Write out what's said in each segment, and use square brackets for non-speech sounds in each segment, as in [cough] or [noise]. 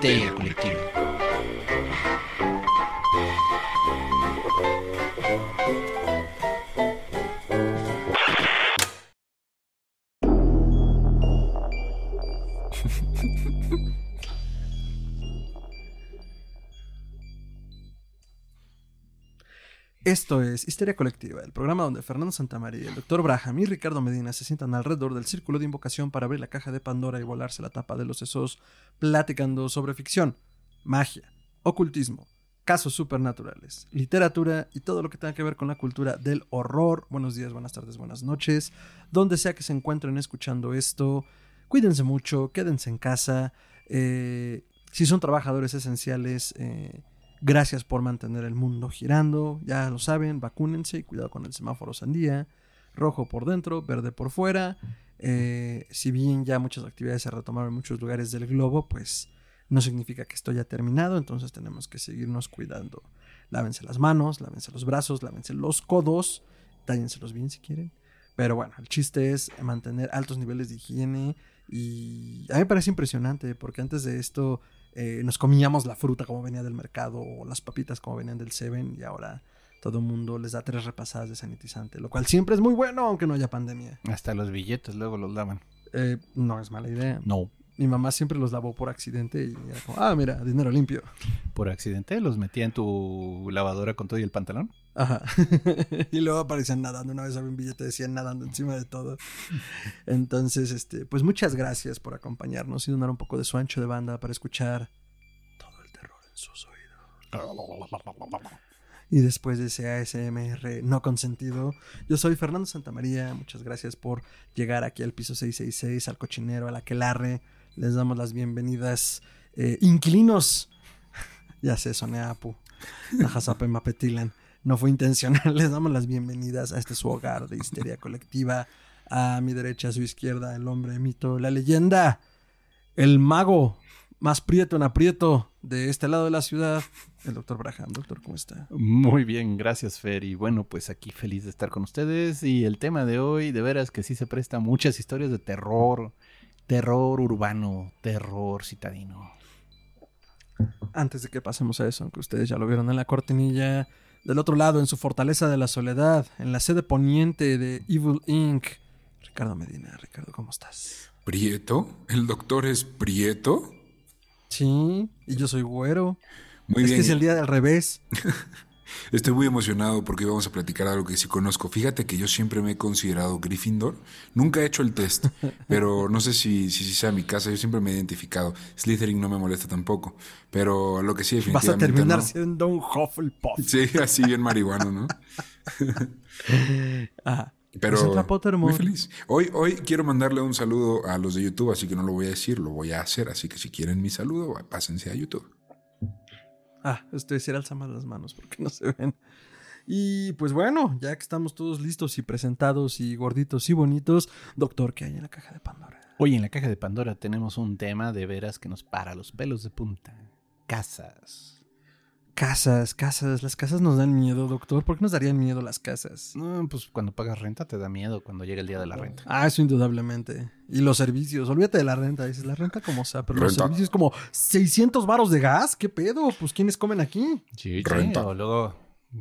Histeria Colectiva. Esto es Histeria Colectiva, el programa donde Fernando Santamaría, el Dr. Braham y Ricardo Medina se sientan alrededor del círculo de invocación para abrir la caja de Pandora y volarse la tapa de los sesos, platicando sobre ficción, magia, ocultismo, casos supernaturales, literatura y todo lo que tenga que ver con la cultura del horror. Buenos días, buenas tardes, buenas noches. Donde sea que se encuentren escuchando esto, cuídense mucho, quédense en casa. eh, si son trabajadores esenciales, eh, Gracias por mantener el mundo girando. Ya lo saben, vacúnense y cuidado con el semáforo sandía. Rojo por dentro, verde por fuera. Eh, si bien ya muchas actividades se retomaron en muchos lugares del globo, pues no significa que esto ya terminado. Entonces tenemos que seguirnos cuidando. Lávense las manos, lávense los brazos, lávense los codos. Tállenselos bien si quieren. Pero bueno, el chiste es mantener altos niveles de higiene. Y a mí me parece impresionante porque antes de esto eh, nos comíamos la fruta como venía del mercado o las papitas como venían del Seven y ahora todo el mundo les da tres repasadas de sanitizante, lo cual siempre es muy bueno aunque no haya pandemia. Hasta los billetes luego los lavan. Eh, no es mala idea. No. Mi mamá siempre los lavó por accidente y era como, ah, mira, dinero limpio. Por accidente los metía en tu lavadora con todo y el pantalón. Ajá. [laughs] y luego aparecían nadando. Una vez había un billete decía nadando encima de todo. Entonces, este, pues muchas gracias por acompañarnos y donar un poco de su ancho de banda para escuchar todo el terror en sus oídos. Y después de ese ASMR no consentido, yo soy Fernando Santamaría. Muchas gracias por llegar aquí al piso 666, al cochinero, al aquelarre. Les damos las bienvenidas. Eh, inquilinos. [laughs] ya sé, soné a Apu. Mapetilan. No fue intencional. [laughs] Les damos las bienvenidas a este su hogar de histeria colectiva. A mi derecha, a su izquierda, el hombre mito, la leyenda, el mago más prieto en aprieto de este lado de la ciudad, el doctor Braham. Doctor, ¿cómo está? Muy bien, gracias Fer. Y bueno, pues aquí feliz de estar con ustedes. Y el tema de hoy, de veras que sí se presta muchas historias de terror, terror urbano, terror citadino. Antes de que pasemos a eso, aunque ustedes ya lo vieron en la cortinilla, del otro lado, en su fortaleza de la soledad, en la sede poniente de Evil Inc., Ricardo Medina. Ricardo, ¿cómo estás? ¿Prieto? ¿El doctor es Prieto? Sí, y yo soy güero. Muy es bien. que es el día del revés. [laughs] Estoy muy emocionado porque vamos a platicar algo que sí conozco. Fíjate que yo siempre me he considerado Gryffindor. Nunca he hecho el test, [laughs] pero no sé si, si, si sea mi casa. Yo siempre me he identificado. Slytherin no me molesta tampoco. Pero lo que sí Vas definitivamente a terminar no. siendo un Hufflepuff. Sí, así bien marihuano, ¿no? Ajá. [laughs] Pero Es otra Pottermore. muy feliz. Hoy, hoy quiero mandarle un saludo a los de YouTube, así que no lo voy a decir, lo voy a hacer. Así que si quieren mi saludo, pásense a YouTube. Ah, estoy decir alzamos las manos porque no se ven. Y pues bueno, ya que estamos todos listos y presentados y gorditos y bonitos, doctor, ¿qué hay en la caja de Pandora? Hoy en la caja de Pandora tenemos un tema de veras que nos para los pelos de punta. Casas. Casas, casas, las casas nos dan miedo, doctor. ¿Por qué nos darían miedo las casas? No, pues cuando pagas renta te da miedo cuando llega el día de la renta. Ah, eso indudablemente. Y los servicios, olvídate de la renta, dices, la renta como sea, pero los Renta. servicios como 600 varos de gas, ¿qué pedo? Pues ¿quiénes comen aquí? Sí, Renta. O luego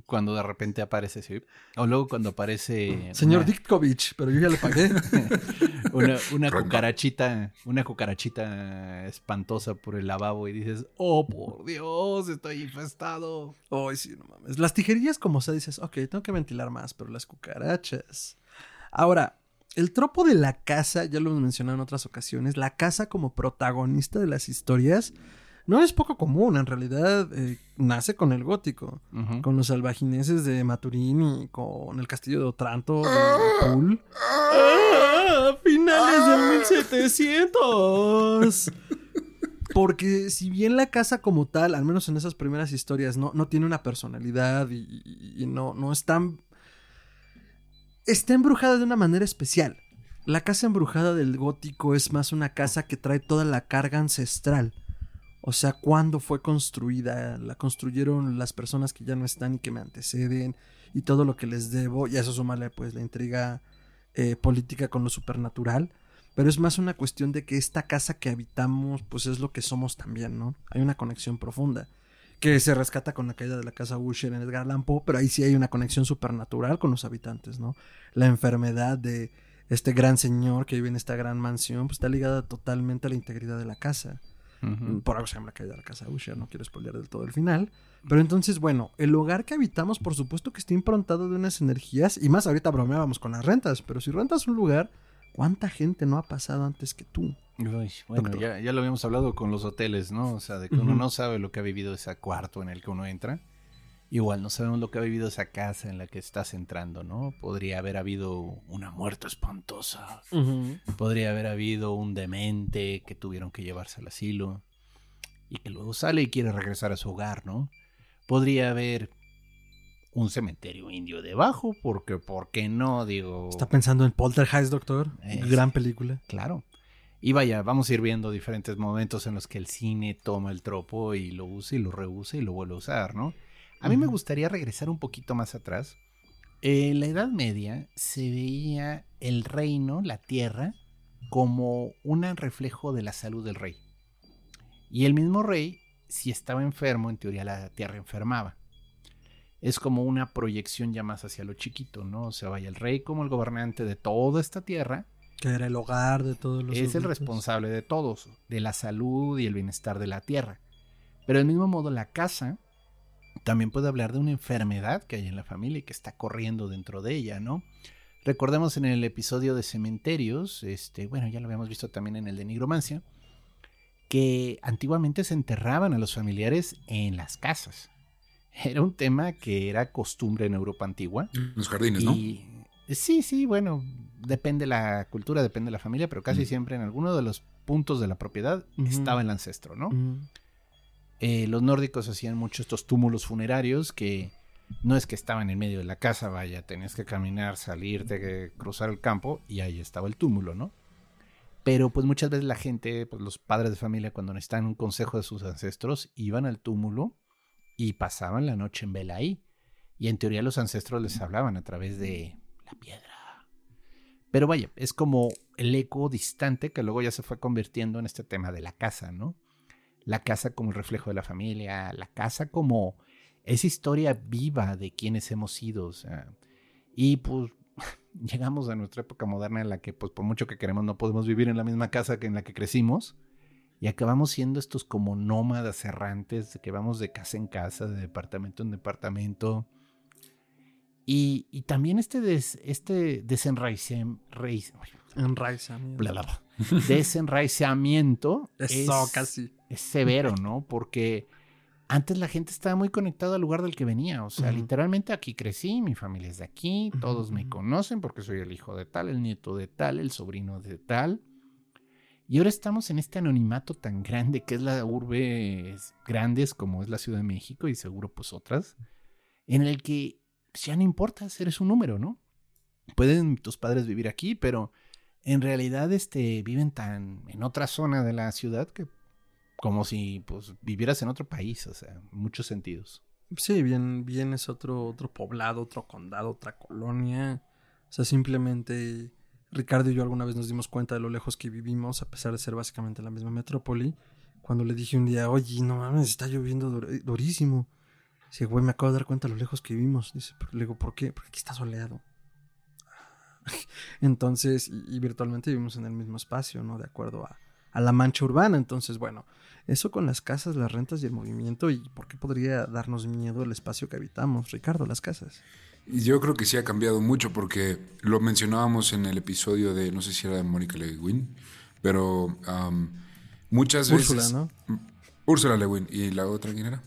cuando de repente aparece, sí. O luego cuando aparece. Señor una- Ditkovich, pero yo ya le pagué. [laughs] una, una cucarachita, una cucarachita espantosa por el lavabo y dices, oh por Dios, estoy infestado. Ay, sí, no mames. Las tijerillas, como sea, dices, ok, tengo que ventilar más, pero las cucarachas. Ahora, el tropo de la casa, ya lo hemos mencionado en otras ocasiones, la casa como protagonista de las historias, no es poco común. En realidad, eh, nace con el gótico, con los albagineses de Maturín y con el castillo de Otranto, de Pool. ¡Ah! ¡Finales del 1700! Porque si bien la casa como tal, al menos en esas primeras historias, no, no tiene una personalidad y, y- y no, no es tan... Está embrujada de una manera especial. La casa embrujada del gótico es más una casa que trae toda la carga ancestral. O sea, cuándo fue construida, la construyeron las personas que ya no están y que me anteceden y todo lo que les debo. Y a eso sumarle pues la intriga eh, política con lo supernatural. pero es más una cuestión de que esta casa que habitamos, pues es lo que somos también, ¿no? Hay una conexión profunda que se rescata con la caída de la casa Usher en Edgar Allan Poe, pero ahí sí hay una conexión supernatural con los habitantes, ¿no? La enfermedad de este gran señor que vive en esta gran mansión, pues está ligada totalmente a la integridad de la casa. Por algo se llama la casa Usher, no quiero spoilear del todo el final. Pero entonces, bueno, el hogar que habitamos, por supuesto que está improntado de unas energías, y más ahorita bromeábamos con las rentas, pero si rentas un lugar, ¿cuánta gente no ha pasado antes que tú? Uy, bueno, Doctor. ya, ya lo habíamos hablado con los hoteles, ¿no? O sea, de que uno no sabe lo que ha vivido ese cuarto en el que uno entra. Igual no sabemos lo que ha vivido esa casa en la que estás entrando, ¿no? Podría haber habido una muerte espantosa. Podría haber habido un demente que tuvieron que llevarse al asilo y que luego sale y quiere regresar a su hogar, ¿no? Podría haber un cementerio indio debajo, porque, ¿por qué no? Digo, ¿Está pensando en Poltergeist, doctor? Gran película. claro. Y vaya, vamos a ir viendo diferentes momentos en los que el cine toma el tropo y lo usa y lo reusa y lo vuelve a usar, ¿no? A mí me gustaría regresar un poquito más atrás. En la Edad Media se veía el reino, la tierra, como un reflejo de la salud del rey. Y el mismo rey, si estaba enfermo, en teoría la tierra enfermaba. Es como una proyección ya más hacia lo chiquito, ¿no? O sea, vaya, el rey como el gobernante de toda esta tierra Que era el hogar de todos los es el responsable de todos, de la salud y el bienestar de la tierra. Pero del mismo modo, la casa también puede hablar de una enfermedad que hay en la familia y que está corriendo dentro de ella, ¿no? Recordemos en el episodio de cementerios, este, bueno, ya lo habíamos visto también en el de nigromancia, que antiguamente se enterraban a los familiares en las casas. [laughs] Era un tema que era costumbre en Europa antigua. En los jardines, ¿no? Sí, sí, bueno, depende la cultura, depende la familia, pero casi Mm. siempre en alguno de los puntos de la propiedad estaba el ancestro, ¿no? Mm. Eh, los nórdicos hacían mucho estos túmulos funerarios que no es que estaban en medio de la casa, vaya, tenías que caminar, salirte, que cruzar el campo y ahí estaba el túmulo, ¿no? Pero pues muchas veces la gente, pues los padres de familia cuando necesitaban un consejo de sus ancestros, iban al túmulo y pasaban la noche en vela ahí. Y en teoría los ancestros les hablaban a través de la piedra. Pero vaya, es como el eco distante que luego ya se fue convirtiendo en este tema de la casa, ¿no? La casa como el reflejo de la familia, la casa como esa historia viva de quienes hemos sido, o sea, y pues [laughs] llegamos a nuestra época moderna en la que pues por mucho que queremos no podemos vivir en la misma casa que en la que crecimos y acabamos siendo estos como nómadas errantes que vamos de casa en casa, de departamento en departamento. Y, y también este, des, este desenraizamiento, Enraizamiento. desenraizamiento Eso, es, casi. Es severo, ¿no? Porque antes la gente estaba muy conectada al lugar del que venía. O sea, literalmente aquí crecí, mi familia es de aquí, todos me conocen porque soy el hijo de tal, el nieto de tal, el sobrino de tal. Y ahora estamos en este anonimato tan grande que es la urbe grandes como es la Ciudad de México y seguro pues otras, en el que ya no importa, eres un número, ¿no? Pueden tus padres vivir aquí, pero en realidad este, viven tan en otra zona de la ciudad que como si pues vivieras en otro país, o sea, en muchos sentidos. Sí, bien, bien es otro, otro poblado, otro condado, otra colonia. O sea, simplemente Ricardo y yo alguna vez nos dimos cuenta de lo lejos que vivimos, a pesar de ser básicamente la misma metrópoli. Cuando le dije un día, oye, no mames, está lloviendo dur- durísimo. Dice, güey, me acabo de dar cuenta de lo lejos que vivimos. Dice, "Pero-" le digo, ¿por qué? Porque aquí está soleado. [laughs] Entonces, y virtualmente vivimos en el mismo espacio, ¿no? De acuerdo a, a la mancha urbana. Entonces, bueno, eso con las casas, las rentas y el movimiento. ¿Y por qué podría darnos miedo el espacio que habitamos, Ricardo, las casas? Y Yo creo que sí ha cambiado mucho porque lo mencionábamos en el episodio de, no sé si era de Mónica Lewin, pero am, muchas Úrsula, veces... ¿no? Úrsula Lewin. ¿Y la otra quién era?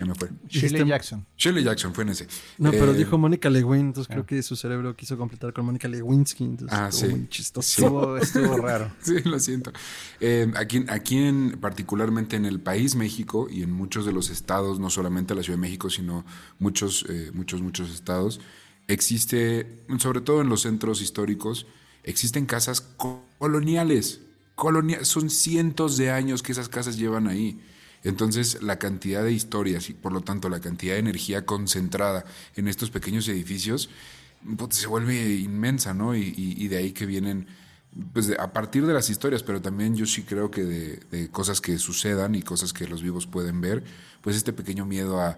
Ya me fue. Shirley Jackson. Shirley Jackson fue en ese. No, pero Eh, dijo Mónica Lewin, entonces ah. creo que su cerebro quiso completar con Mónica Lewinsky. Entonces Ah, estuvo sí. muy chistoso. Sí. Estuvo, estuvo raro. [laughs] Sí, lo siento. Eh, aquí, aquí en, particularmente en el país México y en muchos de los estados, no solamente la Ciudad de México, sino muchos, eh, muchos, muchos estados, existe, sobre todo en los centros históricos, existen casas co- coloniales. Colonia- son cientos de años que esas casas llevan ahí. Entonces, la cantidad de historias y por lo tanto la cantidad de energía concentrada en estos pequeños edificios pues, se vuelve inmensa, ¿no? Y, y- y de ahí que vienen pues de- a partir de las historias, pero también yo sí creo que de, de cosas que sucedan y cosas que los vivos pueden ver, pues este pequeño miedo a,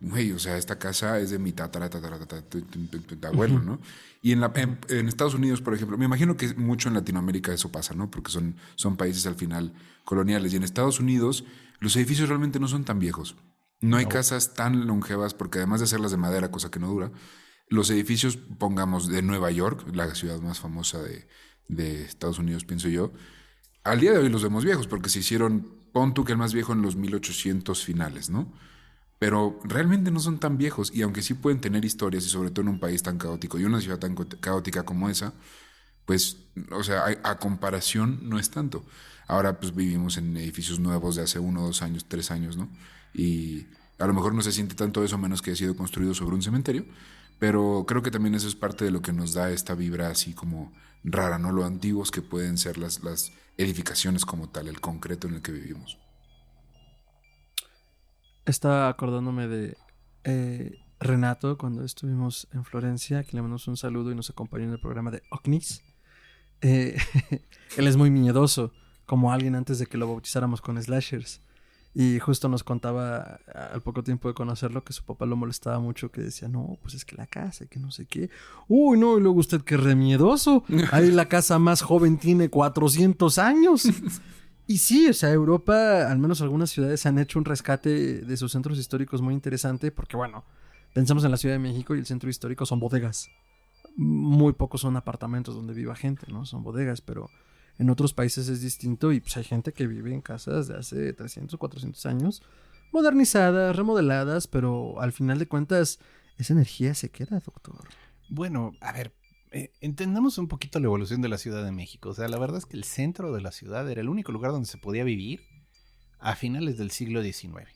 güey, o sea, esta casa es de mi tatara, tatara, tatara, abuelo, ¿no? Y en, la, en, en Estados Unidos, por ejemplo, me imagino que mucho en Latinoamérica eso pasa, ¿no? Porque son, son países al final coloniales. Y en Estados Unidos los edificios realmente no son tan viejos. No hay casas tan longevas porque además de hacerlas de madera, cosa que no dura, los edificios, pongamos, de Nueva York, la ciudad más famosa de, de Estados Unidos, pienso yo, al día de hoy los vemos viejos porque se hicieron, pon tú que el más viejo en los 1800 finales, ¿no? Pero realmente no son tan viejos y aunque sí pueden tener historias y sobre todo en un país tan caótico y una ciudad tan caótica como esa, pues, o sea, a, a comparación no es tanto. Ahora pues vivimos en edificios nuevos de hace uno, dos años, tres años, ¿no? Y a lo mejor no se siente tanto eso menos que haya sido construido sobre un cementerio, pero creo que también eso es parte de lo que nos da esta vibra así como rara, ¿no? Lo antiguos que pueden ser las, las edificaciones como tal, el concreto en el que vivimos. Estaba acordándome de eh, Renato cuando estuvimos en Florencia, que le mandamos un saludo y nos acompañó en el programa de OCNIS. Eh, [laughs] él es muy miedoso, como alguien antes de que lo bautizáramos con slashers. Y justo nos contaba al poco tiempo de conocerlo que su papá lo molestaba mucho, que decía, no, pues es que la casa, y que no sé qué. Uy, no, y luego usted que re miedoso. Ahí la casa más joven tiene 400 años. [laughs] Y sí, o sea, Europa, al menos algunas ciudades han hecho un rescate de sus centros históricos muy interesante porque, bueno, pensamos en la Ciudad de México y el centro histórico son bodegas. Muy pocos son apartamentos donde viva gente, ¿no? Son bodegas, pero en otros países es distinto y pues hay gente que vive en casas de hace 300, 400 años, modernizadas, remodeladas, pero al final de cuentas esa energía se queda, doctor. Bueno, a ver, eh, entendamos un poquito la evolución de la Ciudad de México. O sea, la verdad es que el centro de la ciudad era el único lugar donde se podía vivir a finales del siglo XIX.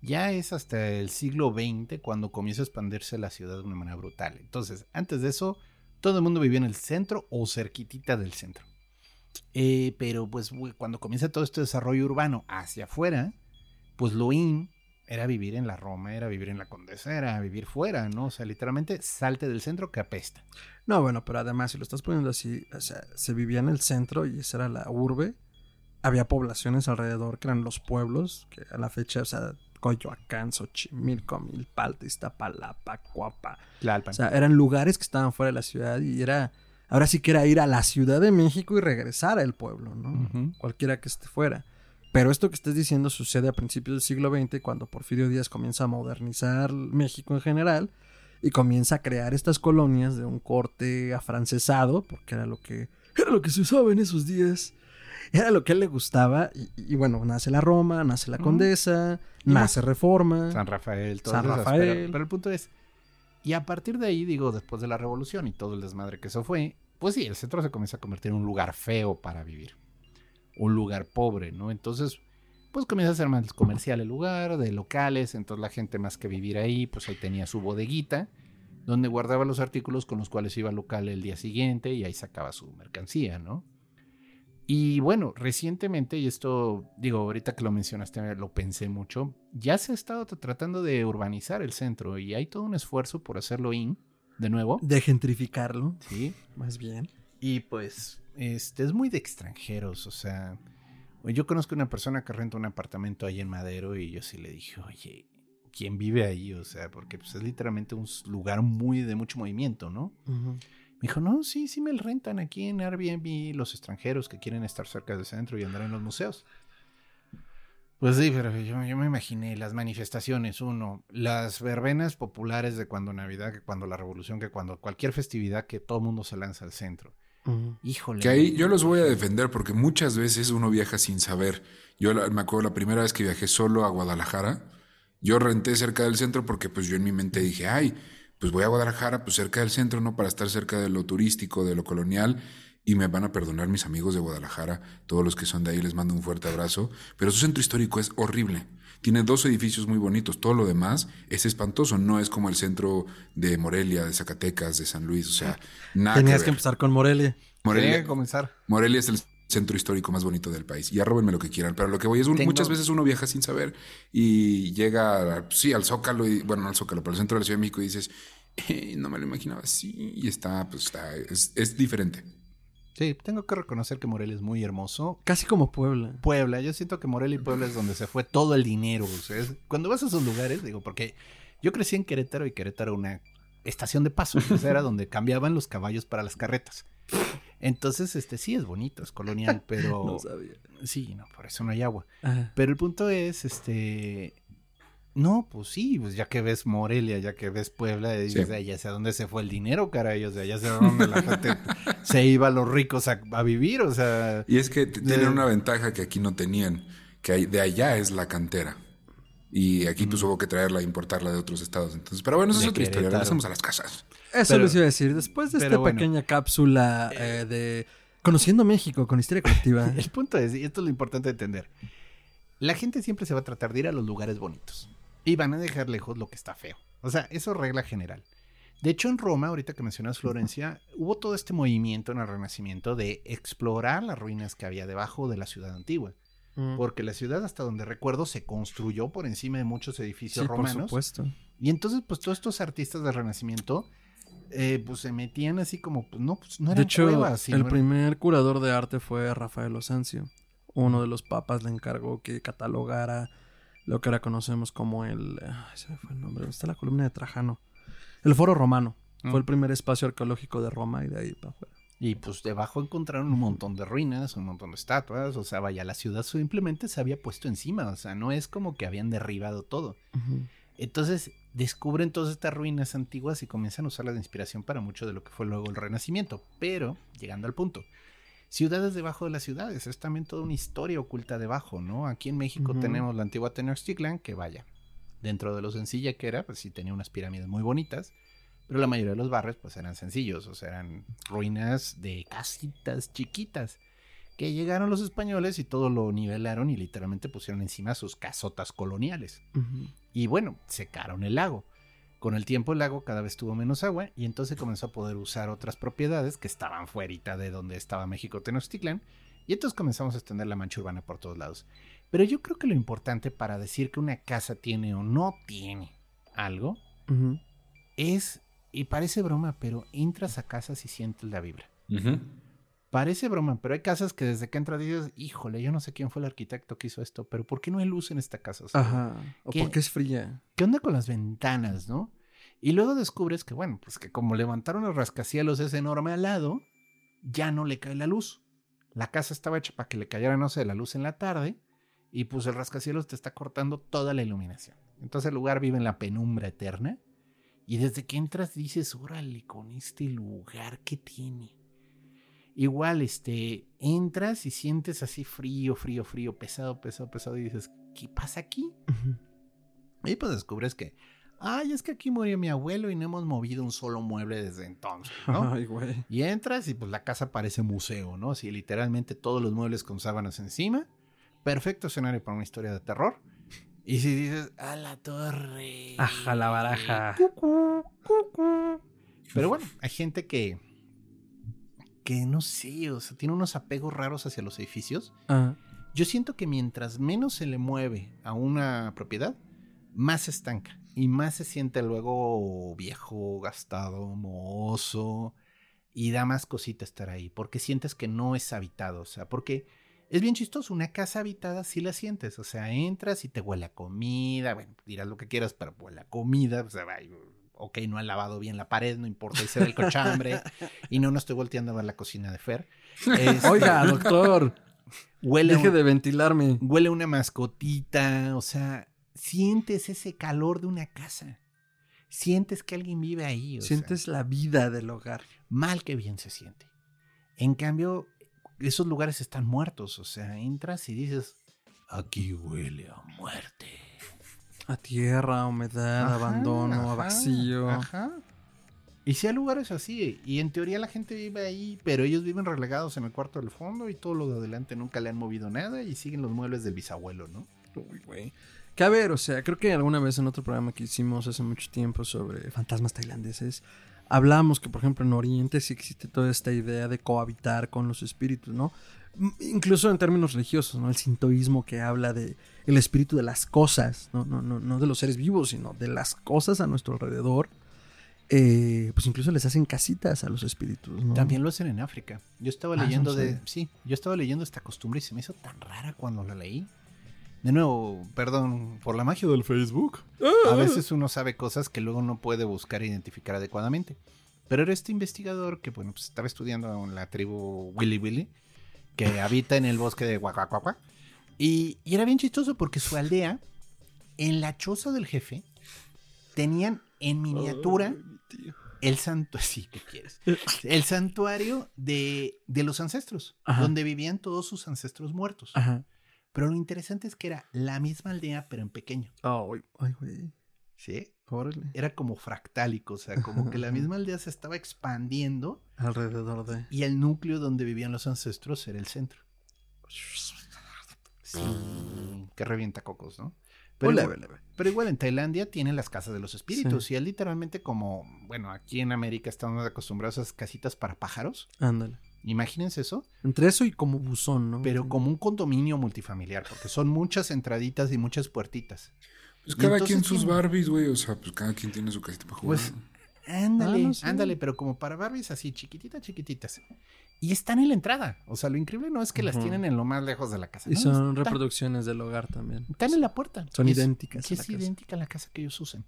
Ya es hasta el siglo XX cuando comienza a expandirse la ciudad de una manera brutal. Entonces, antes de eso, todo el mundo vivía en el centro o cerquitita del centro. Eh, pero pues cuando comienza todo este desarrollo urbano hacia afuera, pues lo in era vivir en la Roma, era vivir en la Condesa, era vivir fuera, ¿no? O sea, literalmente salte del centro que apesta. No, bueno, pero además, si lo estás poniendo así, o sea, se vivía en el centro y esa era la urbe. Había poblaciones alrededor que eran los pueblos, que a la fecha, o sea, Coyoacán, Xochimilco, Milpalta, Iztapalapa, Cuapa. Tlalpan. O sea, eran lugares que estaban fuera de la ciudad y era. Ahora sí que era ir a la Ciudad de México y regresar al pueblo, ¿no? Cualquiera que esté fuera. Pero esto que estés diciendo sucede a principios del siglo XX, cuando Porfirio Díaz comienza a modernizar México en general y comienza a crear estas colonias de un corte afrancesado, porque era lo que era lo que se usaba en esos días. Era lo que a él le gustaba. Y, y bueno, nace la Roma, nace la. Condesa, nace Reforma. San Rafael, San todas esas, Rafael. Pero, pero el punto es, y a partir de ahí, digo, después de la revolución y todo el desmadre que eso fue, pues sí, el centro se comienza a convertir en un lugar feo para vivir. Un lugar pobre, ¿no? Entonces, pues comienza a ser más comercial el lugar, de locales, entonces la gente más que vivir ahí, pues ahí tenía su bodeguita, donde guardaba los artículos con los cuales iba al local el día siguiente y ahí sacaba su mercancía, ¿no? Y bueno, recientemente, y esto, digo, ahorita que lo mencionaste, lo pensé mucho, ya se ha estado tratando de urbanizar el centro y hay todo un esfuerzo por hacerlo in, de nuevo. De gentrificarlo, Sí. más bien. Y pues, este es muy de extranjeros, o sea, yo conozco una persona que renta un apartamento ahí en Madero y yo sí le dije, oye, ¿quién vive ahí? O sea, porque pues, es literalmente un lugar muy de mucho movimiento, ¿no? Me dijo, no, sí, sí me rentan aquí en Airbnb los extranjeros que quieren estar cerca del centro y andar en los museos. Pues sí, pero yo, yo me imaginé las manifestaciones, uno, las verbenas populares de cuando Navidad, que cuando la Revolución, que cuando cualquier festividad que todo el mundo se lanza al centro. Híjole. Que ahí yo los voy a defender porque muchas veces uno viaja sin saber. Yo la- me acuerdo la primera vez que viajé solo a Guadalajara, yo renté cerca del centro porque pues yo en mi mente dije, ay, pues voy a Guadalajara, pues cerca del centro, ¿no? Para estar cerca de lo turístico, de lo colonial. Y me van a perdonar mis amigos de Guadalajara, todos los que son de ahí, les mando un fuerte abrazo. Pero su centro histórico es horrible. Tiene dos edificios muy bonitos, todo lo demás es espantoso, no es como el centro de Morelia, de Zacatecas, de San Luis, o sea, nada. Tenías que que empezar con Morelia. Morelia. Morelia, comenzar. Morelia es el centro histórico más bonito del país. Y arróbenme lo que quieran. Pero lo que voy es, un- Tengo- muchas veces uno viaja sin saber y llega, a- sí, al Zócalo, y, bueno, no al Zócalo, pero al centro de la Ciudad de México y dices, "Eh, no me lo imaginaba así. Y está, pues está, es, es diferente. Sí, tengo que reconocer que Morelia es muy hermoso. Casi como Puebla. Puebla, yo siento que Morelia y Puebla es donde se fue todo el dinero. O sea, es- cuando vas a esos lugares, digo, porque yo crecí en Querétaro y Querétaro era una estación de paso. o sea, era donde cambiaban los caballos para las carretas. Entonces, este sí es bonito, es colonial, [laughs] pero No sabía. sí, no, por eso no hay agua. Ajá. Pero el punto es, este, no, pues sí, pues ya que ves Morelia, ya que ves Puebla, dices, Sí. "Ay, ya sé a dónde se fue el dinero, caray, o sea, ya sé a dónde la gente [laughs] se iba los ricos a, a vivir, o sea, Y es que tienen una ventaja que aquí no tenían, que hay- de allá es la cantera. Y aquí pues hubo que traerla e importarla de otros estados. Entonces, pero bueno, esa es otra historia. Regresemos a las casas. Eso Pero- les iba a decir. Después de esta bueno. pequeña cápsula eh, de Conociendo México con Historia Colectiva. [laughs] el punto es, y esto es lo importante de entender, la gente siempre se va a tratar de ir a los lugares bonitos y van a dejar lejos lo que está feo. O sea, eso es regla general. De hecho, en Roma, ahorita que mencionas Florencia, hubo todo este movimiento en el Renacimiento de explorar las ruinas que había debajo de la ciudad antigua. Mm. Porque la ciudad, hasta donde recuerdo, se construyó por encima de muchos edificios sí, por romanos. supuesto. Y entonces, pues todos estos artistas del Renacimiento, eh, pues se metían así como, pues no, pues no eran De hecho, sino el primer curador de arte fue Rafael Osancio. Uno de los papas le encargó que catalogara lo que ahora conocemos como el... ay, se me fue el nombre. Está la columna de Trajano. El Foro Romano. Mm. Fue el primer espacio arqueológico de Roma y de ahí para afuera. Y pues debajo encontraron un montón de ruinas, un montón de estatuas, o sea, vaya, la ciudad simplemente se había puesto encima, o sea, no es como que habían derribado todo. Entonces descubren todas estas ruinas antiguas y comienzan a usarlas de inspiración para mucho de lo que fue luego el Renacimiento. Pero, llegando al punto, ciudades debajo de las ciudades, es también toda una historia oculta debajo, ¿no? Aquí en México tenemos la antigua Tenochtitlan, que vaya, dentro de lo sencilla que era, pues sí tenía unas pirámides muy bonitas, pero la mayoría de los barrios pues eran sencillos, o sea, eran ruinas de casitas chiquitas. Que llegaron los españoles y todo lo nivelaron y literalmente pusieron encima sus casotas coloniales. Ujú. Y bueno, secaron el lago. Con el tiempo el lago cada vez tuvo menos agua y entonces comenzó a poder usar otras propiedades que estaban fuera de donde estaba México Tenochtitlan y entonces comenzamos a extender la mancha urbana por todos lados. Pero yo creo que lo importante para decir que una casa tiene o no tiene algo es, y parece broma, pero entras a casas y sientes la vibra. Ujú. Parece broma, pero hay casas que desde que entras dices, híjole, yo no sé quién fue el arquitecto que hizo esto, pero ¿por qué no hay luz en esta casa? O sea, Ajá. O ¿Qué? porque es fría. ¿qué onda con las ventanas, no? Y luego descubres que, bueno, pues que como levantaron el rascacielos ese enorme al lado, ya no le cae la luz. La casa estaba hecha para que le cayera, no sé, la luz en la tarde, y pues el rascacielos te está cortando toda la iluminación. Entonces el lugar vive en la penumbra eterna, y desde que entras dices, órale, con este lugar, ¿qué tiene? Igual, este, entras y sientes así frío, frío, frío, pesado, pesado, pesado, y dices, ¿qué pasa aquí? Y pues descubres que, ay, es que aquí murió mi abuelo y no hemos movido un solo mueble desde entonces, ¿no? [laughs] Ay, güey. y entras y pues la casa parece museo, ¿no? Así literalmente todos los muebles con sábanas encima. Perfecto escenario para una historia de terror. Y si dices, a la torre. Aja la baraja. Pero bueno, hay gente que, que no sé, o sea, tiene unos apegos raros hacia los edificios. Ah, Yo siento que mientras menos se le mueve a una propiedad, más se estanca y más se siente luego viejo, gastado, mohoso y da más cosita estar ahí porque sientes que no es habitado, o sea, porque es bien chistoso, una casa habitada sí la sientes, o sea, entras y te huele a comida, bueno, dirás lo que quieras, pero huele a comida, o sea, ok, no ha lavado bien la pared, no importa, y se ve el cochambre, [laughs] y no, no estoy volteando a ver la cocina de Fer. [laughs] Este, Oiga, doctor. huele Deje un- de ventilarme. huele una mascotita, o sea, sientes ese calor de una casa. Sientes que alguien vive ahí. O Sientes sea, la vida del hogar. mal que bien se siente. En cambio, esos lugares están muertos, o sea, entras y dices, aquí huele a muerte. A tierra, a humedad, Ajá, abandono, a vacío. Ajá. Y si hay lugares así, y en teoría la gente vive ahí, pero ellos viven relegados en el cuarto del fondo y todo lo de adelante nunca le han movido nada y siguen los muebles del bisabuelo, ¿no? Uy, güey. Que a ver, o sea, creo que alguna vez en otro programa que hicimos hace mucho tiempo sobre fantasmas tailandeses, hablamos que, por ejemplo, en Oriente sí existe toda esta idea de cohabitar con los espíritus, ¿no? Incluso en términos religiosos, ¿no? El sintoísmo que habla de el espíritu de las cosas, ¿no? No, no, no de los seres vivos, sino de las cosas a nuestro alrededor. eh, pues incluso les hacen casitas a los espíritus, ¿no? También lo hacen en África. Yo estaba Ah, leyendo no de. Sí, yo estaba leyendo esta costumbre y se me hizo tan rara cuando la leí. De nuevo, perdón, por la magia del Facebook. A veces uno sabe cosas que luego no puede buscar e identificar adecuadamente. Pero era este investigador que, bueno, pues estaba estudiando en la tribu Willy Willy, que habita en el bosque de Huacacuacua. Y, y era bien chistoso porque su aldea, en la choza del jefe, tenían en miniatura el santo, [laughs] sí, ¿qué quieres? El santuario de, de los ancestros, Ajá. donde vivían todos sus ancestros muertos. Ajá. Pero lo interesante es que era la misma aldea, pero en pequeño. Ay, ay, güey. ¿Sí? Órale. Era como fractálico, o sea, como que la misma aldea se estaba expandiendo Alrededor de. y el núcleo donde vivían los ancestros era el centro. Sí, que revienta cocos, ¿no? Pero, Ole, igual, ole, ole. pero igual en Tailandia tienen las casas de los espíritus y es literalmente como, bueno, aquí en América estamos acostumbrados a esas casitas para pájaros. Ándale. Imagínense eso, Entre eso y como buzón, ¿no? pero como un condominio multifamiliar, porque son muchas entraditas y muchas puertitas. Pues Y cada entonces quien sus Barbies, güey. O sea, pues cada quien tiene su casita para jugar. Pues, Ándale, Ah, no sé. ándale, pero como para Barbies así, chiquititas, chiquititas. Y están en la entrada. O sea, lo increíble no es que las tienen en lo más lejos de la casa. Y no, son reproducciones del hogar también. Están en la puerta. Son es- idénticas que es casa. idéntica a la casa que ellos usan.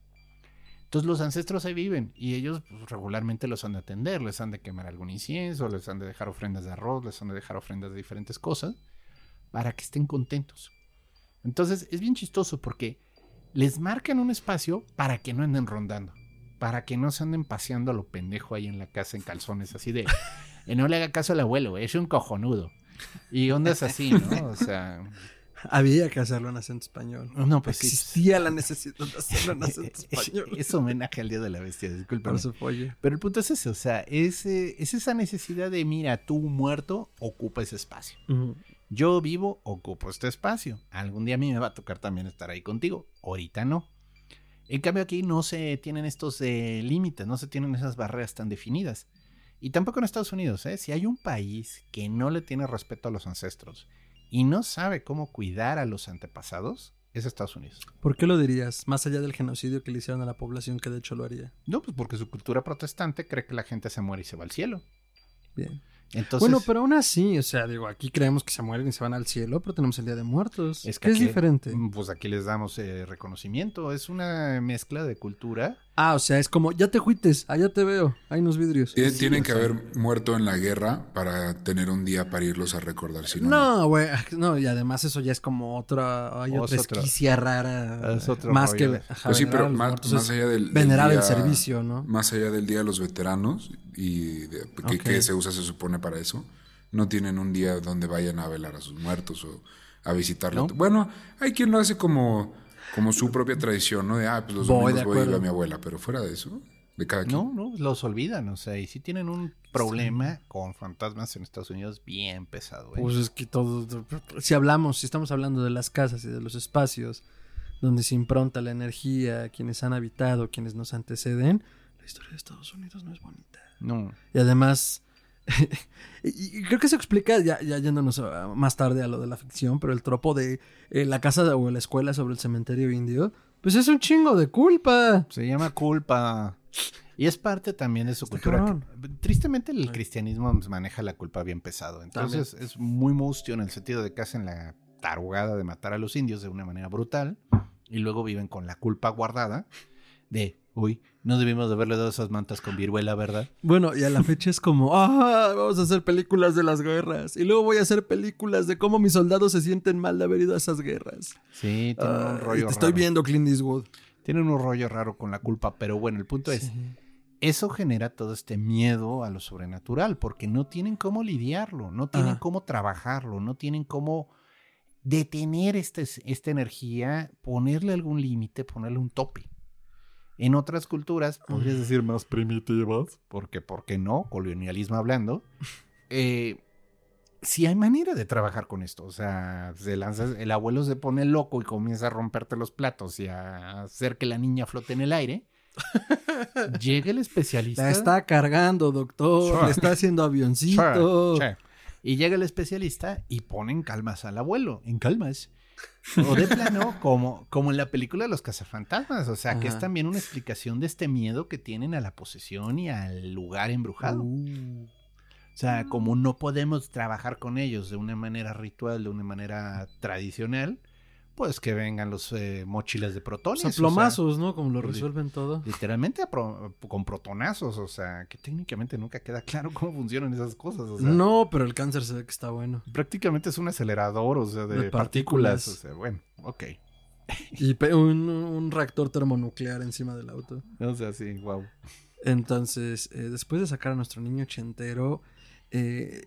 Entonces los ancestros ahí viven y ellos pues, regularmente los han de atender, les han de quemar algún incienso, les han de dejar ofrendas de arroz, les han de dejar ofrendas de diferentes cosas para que estén contentos. Entonces es bien chistoso porque les marcan un espacio para que no anden rondando, para que no se anden paseando a lo pendejo ahí en la casa en calzones, así de, "Eh, no le haga caso al abuelo, es un cojonudo. Y ondas así, ¿no? O sea, Había que hacerlo en acento español. no, pues sí. Existía la necesidad de hacerlo en acento [laughs] español. Es homenaje al Día de la Bestia, discúlpame. Por su. Pero el punto es ese, o sea, es, eh, es esa necesidad de, mira, tú muerto, ocupa ese espacio. Yo vivo, ocupo este espacio. Algún día a mí me va a tocar también estar ahí contigo. Ahorita no. En cambio aquí no se tienen estos eh, límites, no se tienen esas barreras tan definidas. Y tampoco en Estados Unidos, ¿eh? Si hay un país que no le tiene respeto a los ancestros y no sabe cómo cuidar a los antepasados, es Estados Unidos. ¿Por qué lo dirías? Más allá del genocidio que le hicieron a la población, que de hecho lo haría. No, pues porque su cultura protestante cree que la gente se muere y se va al cielo. Bien. Entonces, bueno, pero aún así, o sea, digo, aquí creemos que se mueren y se van al cielo, pero tenemos el Día de Muertos. Es que es aquí- diferente. Pues aquí les damos eh, reconocimiento. Es una mezcla de cultura. Ah, o sea, es como, ya te juites, allá te veo, hay unos vidrios. Tien- sí, Tienen que sea- haber muerto en la guerra para tener un día para irlos a recordar. Si no, No, güey, no, y además eso ya es como otra, hay Es otra esquicia rara. es otro más que ajá, Pues sí, venerar pero más, muertos más allá del, del venerar el servicio, ¿no? Más allá del Día de los Veteranos y de, que, se usa, se supone, para eso. No tienen un día donde vayan a velar a sus muertos o a visitarlo. ¿No? Bueno, hay quien lo hace como, como su propia tradición, ¿no? De, ah, pues los Voy, domingos voy a ir a mi abuela. Pero fuera de eso, de cada quien. No, no, los olvidan. O sea, y sí tienen un problema con fantasmas en Estados Unidos bien pesado. ¿eh? Pues es que todo, si hablamos, si estamos hablando de las casas y de los espacios donde se impronta la energía, quienes han habitado, quienes nos anteceden, la historia de Estados Unidos no es bonita. No. Y además, [laughs] y creo que se explica, ya, ya yéndonos a- más tarde a lo de la ficción, pero el tropo de eh, la casa o la escuela sobre el cementerio indio, pues es un chingo de culpa. Se llama culpa. Y es parte también de su Está cultura. Tristemente el cristianismo maneja la culpa bien pesado. Entonces es muy mustio en el sentido de que hacen la tarugada de matar a los indios de una manera brutal y luego viven con la culpa guardada de, uy, no debimos de haberle dado esas mantas con viruela, ¿verdad? Bueno, y a la fecha es como, ah, vamos a hacer películas de las guerras. Y luego voy a hacer películas de cómo mis soldados se sienten mal de haber ido a esas guerras. Sí, tienen Ah, un y rollo te estoy raro. viendo Clint Eastwood. Tienen un rollo raro con la culpa, pero bueno, el punto es, eso genera todo este miedo a lo sobrenatural, porque no tienen cómo lidiarlo, no tienen Ajá. cómo trabajarlo, no tienen cómo detener este- esta energía, ponerle algún límite, ponerle un tope. En otras culturas, podrías decir más primitivas, porque, ¿por qué no? Colonialismo hablando. [laughs] Eh, si hay manera de trabajar con esto, o sea, se lanza, el abuelo se pone loco y comienza a romperte los platos y a hacer que la niña flote en el aire. [laughs] Llega el especialista. La está cargando, doctor. Sure. Le está haciendo avioncito. Sure, sure. Y llega el especialista y pone en calmas al abuelo, en calmas. O de [laughs] plano, como, como en la película de los cazafantasmas. O sea, que es también una explicación de este miedo que tienen a la posesión y al lugar embrujado. Uh, O sea, como no podemos trabajar con ellos de una manera ritual, de una manera tradicional, pues que vengan los eh, mochilas de o protones. o sea, plomazos, ¿no? Como lo resuelven todo. literalmente a pro- con protonazos. O sea, que técnicamente nunca queda claro cómo funcionan esas cosas. O sea, No, pero el cáncer se ve que está bueno. prácticamente es un acelerador, o sea, de, De partículas. partículas. O sea, bueno, ok. Y un, un reactor termonuclear encima del auto. O sea, sí, wow. Entonces, eh, después de sacar a nuestro niño ochentero, eh,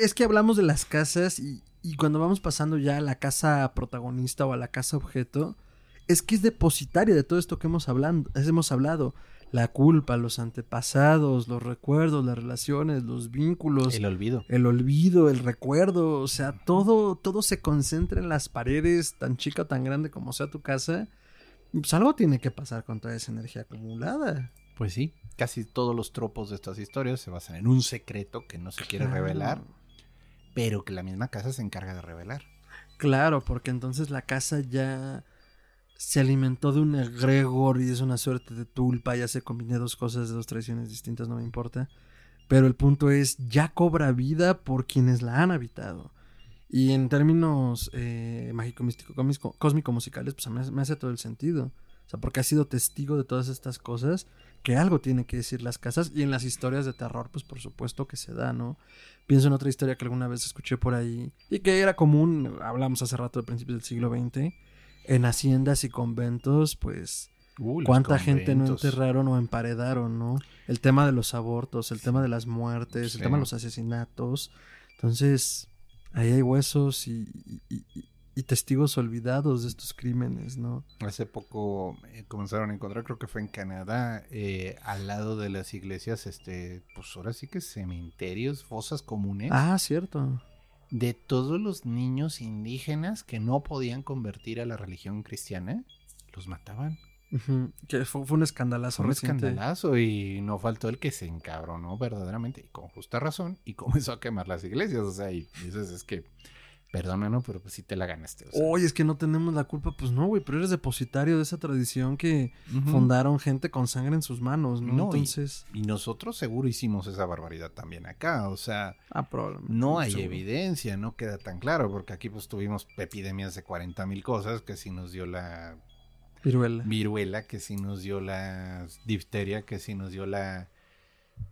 es que hablamos de las casas y, y cuando vamos pasando ya a la casa protagonista o a la casa objeto, es que es depositaria de todo esto que hemos, hablando, hemos hablado. La culpa, los antepasados, los recuerdos, las relaciones, los vínculos, El olvido. el olvido, el recuerdo, o sea, todo, todo se concentra en las paredes, tan chica o tan grande como sea tu casa. Pues algo tiene que pasar con toda esa energía acumulada. Pues sí, casi todos los tropos de estas historias se basan en un secreto que no se quiere Claro. revelar, pero que la misma casa se encarga de revelar. Claro, porque entonces la casa ya se alimentó de un egregor y es una suerte de tulpa, ya se combiné dos cosas de dos tradiciones distintas, no me importa. Pero el punto es, ya cobra vida por quienes la han habitado. Y en términos eh, mágico, místico, cósmico, cósmico musicales, pues me, me hace todo el sentido. O sea, porque ha sido testigo de todas estas cosas, que algo tiene que decir las casas. Y en las historias de terror, pues por supuesto que se da, ¿no? Pienso en otra historia que alguna vez escuché por ahí y que era común, hablamos hace rato de principios del siglo XX, en haciendas y conventos, pues Uh, cuánta gente no enterraron o emparedaron, ¿no? El tema de los abortos, el tema de las muertes, Sí. el tema de los asesinatos. Entonces, ahí hay huesos y, y- y- y testigos olvidados de estos crímenes, ¿no? Hace poco eh, comenzaron a encontrar, creo que fue en Canadá, eh, al lado de las iglesias, este, pues ahora sí que cementerios, fosas comunes, Ah, cierto. de todos los niños indígenas que no podían convertir a la religión cristiana, los mataban. Que fue, fue un escandalazo Fue un reciente. escandalazo y no faltó el que se encabronó verdaderamente y con justa razón y [laughs] comenzó a quemar las iglesias. O sea, y dices, es que, perdónanos, pero pues sí te la ganaste. O sea. Oye, es que no tenemos la culpa, pues no, güey, pero eres depositario de esa tradición que fundaron gente con sangre en sus manos, ¿no? No, y- Entonces, Y nosotros seguro hicimos esa barbaridad también acá. O sea, ah, probablemente. no hay seguro. evidencia, no queda tan claro, porque aquí pues tuvimos epidemias de 40 mil cosas, que sí nos dio la Viruela. viruela, que sí nos dio la difteria, que sí nos dio la,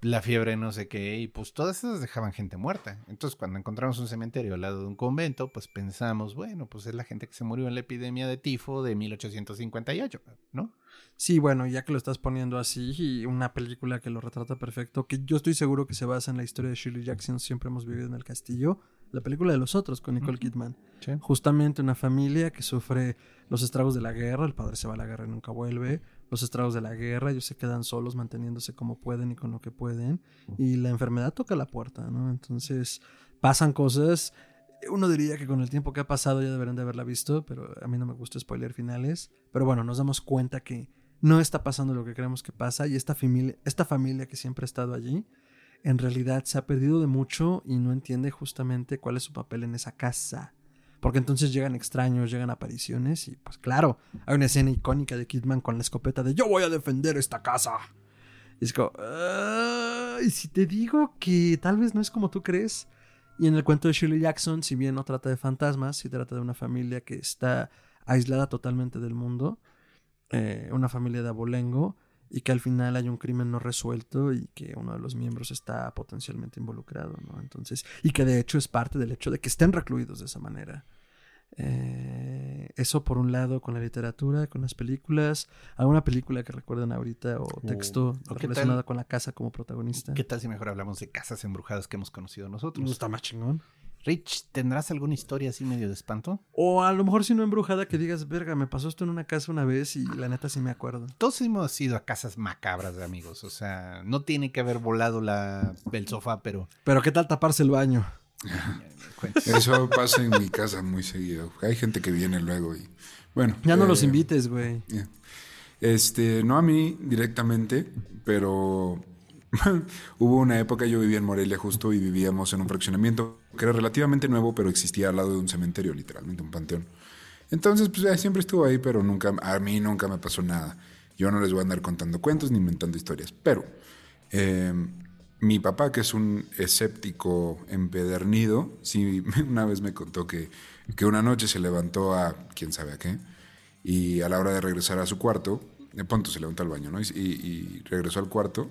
la fiebre no sé qué, y pues todas esas dejaban gente muerta. Entonces cuando encontramos un cementerio al lado de un convento, pues pensamos, bueno, pues es la gente que se murió en la epidemia de tifo de 1858, ¿no? Sí, bueno, ya que lo estás poniendo así, y una película que lo retrata perfecto, que yo estoy seguro que se basa en la historia de Shirley Jackson, siempre hemos vivido en el castillo, la película de los otros con Nicole. Kidman. Justamente una familia que sufre los estragos de la guerra, el padre se va a la guerra y nunca vuelve, los estragos de la guerra, ellos se quedan solos manteniéndose como pueden y con lo que pueden, y la enfermedad toca la puerta, ¿no? Entonces pasan cosas, uno diría que con el tiempo que ha pasado ya deberían de haberla visto, pero a mí no me gusta spoiler finales, pero bueno, nos damos cuenta que no está pasando lo que creemos que pasa y esta familia, esta familia que siempre ha estado allí, en realidad se ha perdido de mucho y no entiende justamente cuál es su papel en esa casa. Porque entonces llegan extraños, llegan apariciones y pues claro, hay una escena icónica de Kidman con la escopeta de yo voy a defender esta casa. Y es como, "Ah", y si te digo que tal vez no es como tú crees. Y en el cuento de Shirley Jackson, si bien no trata de fantasmas, sí trata de una familia que está aislada totalmente del mundo, eh, una familia de abolengo, y que al final hay un crimen no resuelto y que uno de los miembros está potencialmente involucrado, ¿no? Entonces, y que de hecho es parte del hecho de que estén recluidos de esa manera. Eh, eso por un lado con la literatura, con las películas, alguna película que recuerden ahorita o texto Uh, ¿o qué relacionado con la casa como protagonista. ¿Qué tal si mejor hablamos de casas embrujadas que hemos conocido nosotros? No está más chingón. Rich, ¿tendrás alguna historia así medio de espanto? O a lo mejor si no embrujada que digas, verga, me pasó esto en una casa una vez y la neta sí me acuerdo. Todos hemos ido a casas macabras de amigos, o sea, no tiene que haber volado la, el sofá, pero... Pero ¿qué tal taparse el baño? [laughs] Eso pasa en mi casa muy seguido. Hay gente que viene luego y. Bueno. Ya no eh, los invites, güey. Este, no a mí directamente, pero [laughs] hubo una época, yo vivía en Morelia justo y vivíamos en un fraccionamiento que era relativamente nuevo, pero existía al lado de un cementerio, literalmente un panteón. Entonces, pues ya siempre estuvo ahí, pero nunca, a mí nunca me pasó nada. Yo no les voy a andar contando cuentos ni inventando historias. Pero eh, mi papá, que es un escéptico empedernido, sí, [laughs] una vez me contó que, que una noche se levantó a quién sabe a qué, y a la hora de regresar a su cuarto, de pronto se levantó al baño, ¿no? Y regresó al cuarto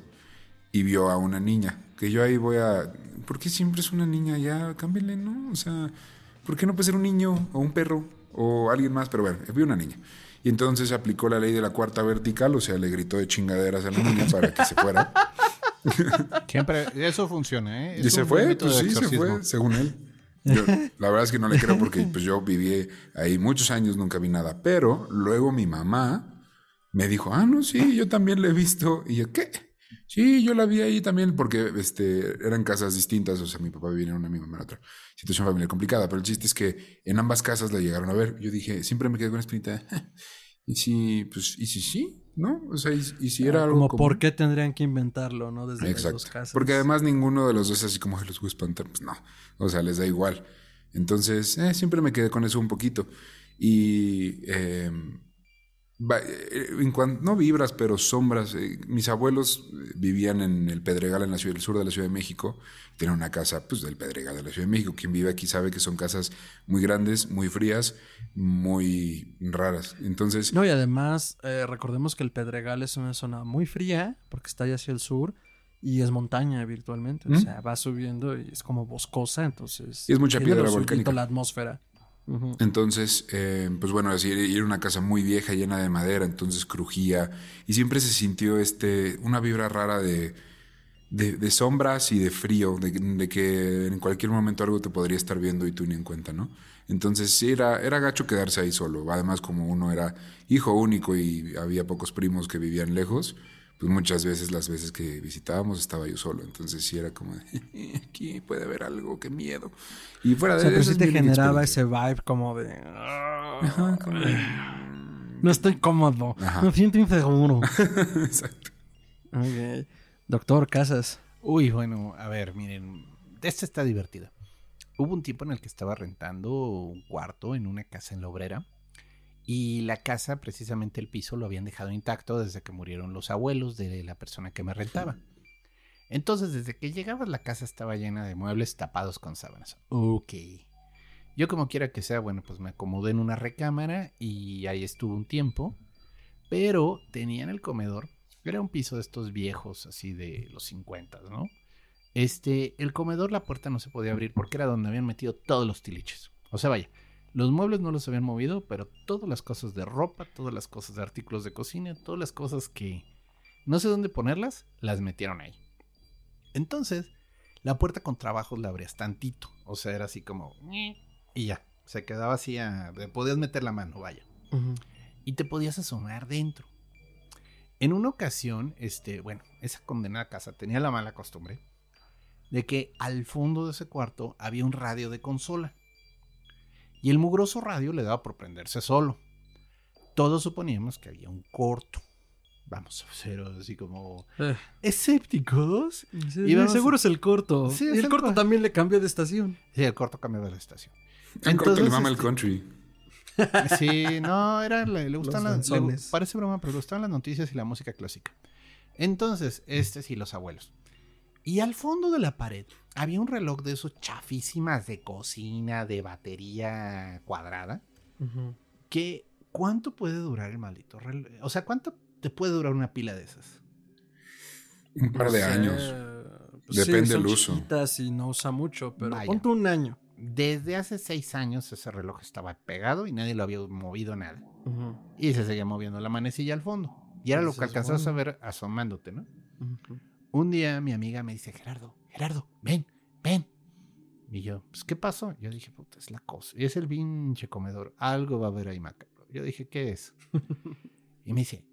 y vio a una niña. Que yo ahí voy a. ¿Por qué siempre es una niña? Ya, cámbiale, ¿no? O sea, ¿por qué no puede ser un niño o un perro o alguien más? Pero bueno, vio una niña. Y entonces aplicó la ley de la cuarta vertical, o sea, le gritó de chingaderas a la niña para que se fuera. [laughs] Siempre, eso funciona, ¿eh? Es Y se fue, pues sí, se fue, según él. Yo, la verdad es que no le creo porque pues, yo viví ahí muchos años, nunca vi nada. Pero luego mi mamá me dijo, ah, no, sí, yo también la he visto. Y yo, ¿qué? Sí, yo la vi ahí también porque este, eran casas distintas. O sea, mi papá vivía en una, mi mamá en otra. Situación familiar complicada. Pero el chiste es que en ambas casas la llegaron a ver. Yo dije, siempre me quedé con la espinita. [laughs] Y si, pues, y si sí, ¿no? O sea, y, y si era algo como? ¿por qué tendrían que inventarlo, no? Desde las Exacto. dos casas. Porque además ninguno de los dos es así como "Ay, los voy a espantar. Pues no. O sea, les da igual. Entonces, eh, siempre me quedé con eso un poquito. Y eh, en cuan- no vibras, pero sombras. eh, mis abuelos eh, vivían en el Pedregal, en la ciudad, el sur de la Ciudad de México. Tienen una casa, pues, del Pedregal de la Ciudad de México. Quien vive aquí sabe que son casas muy grandes, muy frías, muy raras. Entonces, No, y además, eh, recordemos que el Pedregal es una zona muy fría, porque está allá hacia el sur, y es montaña virtualmente. O ¿Mm? sea, va subiendo y es como boscosa, entonces. Y es mucha piedra volcánica. la atmósfera. Entonces, eh, pues bueno, era una casa muy vieja, llena de madera, entonces crujía. Y siempre se sintió este, una vibra rara de, de, de sombras y de frío, de, de que en cualquier momento algo te podría estar viendo y tú ni en cuenta, ¿no? Entonces sí, era, era gacho quedarse ahí solo. Además, como uno era hijo único y había pocos primos que vivían lejos, pues muchas veces, las veces que visitábamos, estaba yo solo. Entonces sí era como, de, [laughs] aquí puede haber algo, qué miedo. Y fuera O de sea, eso sí te generaba ese vibe como de. Ajá, como de- No estoy cómodo. Ajá. Me siento inseguro. [laughs] Exacto. Doctor Casas. Uy, bueno, a ver, miren, esta está divertida. Hubo un tiempo en el que estaba rentando un cuarto en una casa en la obrera y la casa, precisamente el piso, lo habían dejado intacto desde que murieron los abuelos de la persona que me rentaba. Entonces, desde que llegabas, la casa estaba llena de muebles tapados con sábanas. Ok. Yo como quiera que sea, bueno, pues me acomodé en una recámara y ahí estuve un tiempo. Pero tenía en el comedor, era un piso de estos viejos, así de los 50, ¿no? Este, el comedor, la puerta no se podía abrir porque era donde habían metido todos los tiliches. O sea, vaya, los muebles no los habían movido, pero todas las cosas de ropa, todas las cosas de artículos de cocina, todas las cosas que no sé dónde ponerlas, las metieron ahí. Entonces, la puerta con trabajos la abrías tantito. O sea, era así como... Y ya, se quedaba así, a- podías meter la mano, vaya y te podías asomar dentro. En una ocasión, este, bueno, esa condenada casa tenía la mala costumbre de que al fondo de ese cuarto había un radio de consola. Y el mugroso radio le daba por prenderse solo. Todos suponíamos que había un corto. Vamos [laughs] a ser así como Eh, escépticos. sí, Y vamos- seguro es el corto. Sí, y es el el corto también le cambió de estación. Sí, el corto cambió de la estación. En corto le Entonces, mama el este, country. [laughs] Sí, no, era, le, le gustan las, le- parece broma, pero le gustaban las noticias y la música clásica. Entonces, este sí, los abuelos. Y al fondo de la pared había un reloj de esos chafísimas de cocina, de batería cuadrada, que ¿cuánto puede durar el maldito reloj? O sea, ¿cuánto te puede durar una pila de esas? Un par de años. pues Depende del uso. chiquitas y no usa mucho, pero Vaya. ponte un año. Desde hace seis años ese reloj estaba pegado y nadie lo había movido nada. Y se seguía moviendo la manecilla al fondo. Y era lo que alcanzabas a ver asomándote, ¿no? Un día mi amiga me dice, Gerardo, Gerardo, ven, ven. Y yo, pues, ¿qué pasó? Yo dije, puta, es la cosa. Y es el pinche comedor. Algo va a haber ahí macabro. Yo dije, ¿qué es? [laughs] y me dice,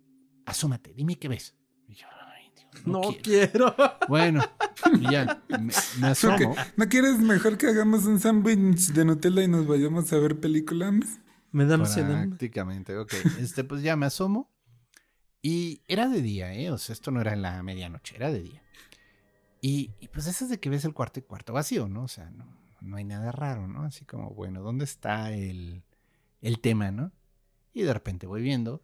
asómate, dime qué ves. Y yo, ay, Dios, no, No quiero. quiero. [laughs] Bueno, y ya, me, me asomo. ¿No quieres mejor que hagamos un sándwich de Nutella y nos vayamos a ver películas? Me da. Prácticamente, ok. Este, pues ya me asomo. Y era de día, ¿eh? O sea, esto no era en la medianoche, era de día. Y, y pues eso es de que ves el cuarto y cuarto vacío, ¿no? O sea, no, no hay nada raro, ¿no? Así como, bueno, ¿dónde está el, el tema, ¿no? Y de repente voy viendo,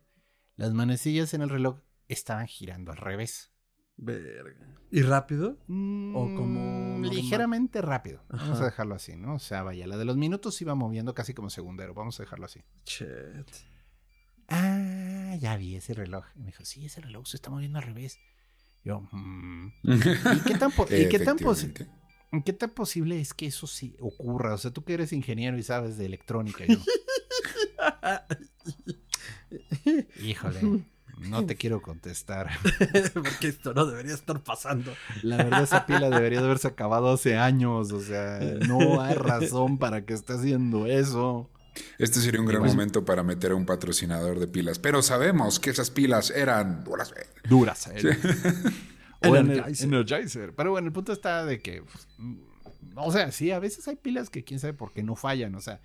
las manecillas en el reloj estaban girando al revés. Verga. ¿Y rápido? ¿O como Mm, normal? ligeramente rápido. Vamos Ajá. a dejarlo así, ¿no? O sea, vaya, la de los minutos iba moviendo casi como segundero. Vamos a dejarlo así. Chet. Ah, ya vi ese reloj. Y me dijo, sí, ese reloj se está moviendo al revés. Yo, mm. [laughs] ¿y qué tan, po- y qué tan posi- Efectivamente. ¿Qué tan posible es que eso sí ocurra? O sea, tú que eres ingeniero y sabes de electrónica. yo, [laughs] Híjole, no te quiero contestar. [laughs] Porque esto no debería estar pasando. La verdad, esa pila debería de haberse acabado hace años. O sea, no hay razón para que esté haciendo eso. Este sería un gran momento para meter a un patrocinador de pilas. Pero sabemos que esas pilas eran duras. Duras. [laughs] O Energizer. Energizer. Pero bueno, el punto está de que. pues, o sea, sí, a veces hay pilas que quién sabe por qué no fallan. O sea,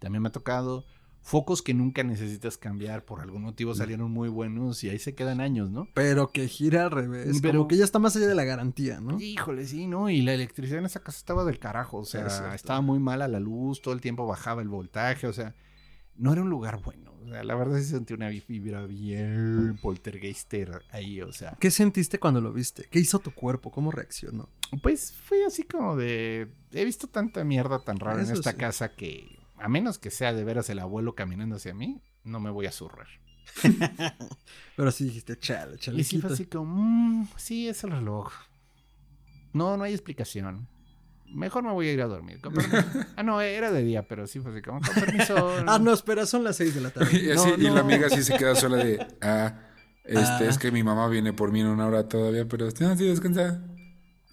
también me ha tocado focos que nunca necesitas cambiar. Por algún motivo salieron muy buenos y ahí se quedan años, ¿no? Pero que gira al revés. Pero- Como que ya está más allá de la garantía, ¿no? Híjole, sí, ¿no? Y la electricidad en esa casa estaba del carajo. O sea, estaba muy mala la luz, todo el tiempo bajaba el voltaje. O sea, no era un lugar bueno. O sea, la verdad sí sentí una vibra bien poltergeister ahí. O sea, ¿Qué sentiste cuando lo viste? ¿Qué hizo tu cuerpo? ¿Cómo reaccionó? Pues fue así como de. He visto tanta mierda tan rara en esta sí. casa que, a menos que sea de veras el abuelo caminando hacia mí, no me voy a zurrar. [laughs] Pero sí dijiste, chale, chale. Y sí fue así como, "Mm, sí, es el reloj. No, no hay explicación. Mejor me voy a ir a dormir. con permiso". [laughs] ah, no, era de día, pero sí fue así como, con permiso. [laughs] Ah, no, espera, son las seis de la tarde. Y, así- No, y la amiga sí se queda sola de, ah, este, Ah. es que mi mamá viene por mí en una hora todavía, pero no, sí, descansa.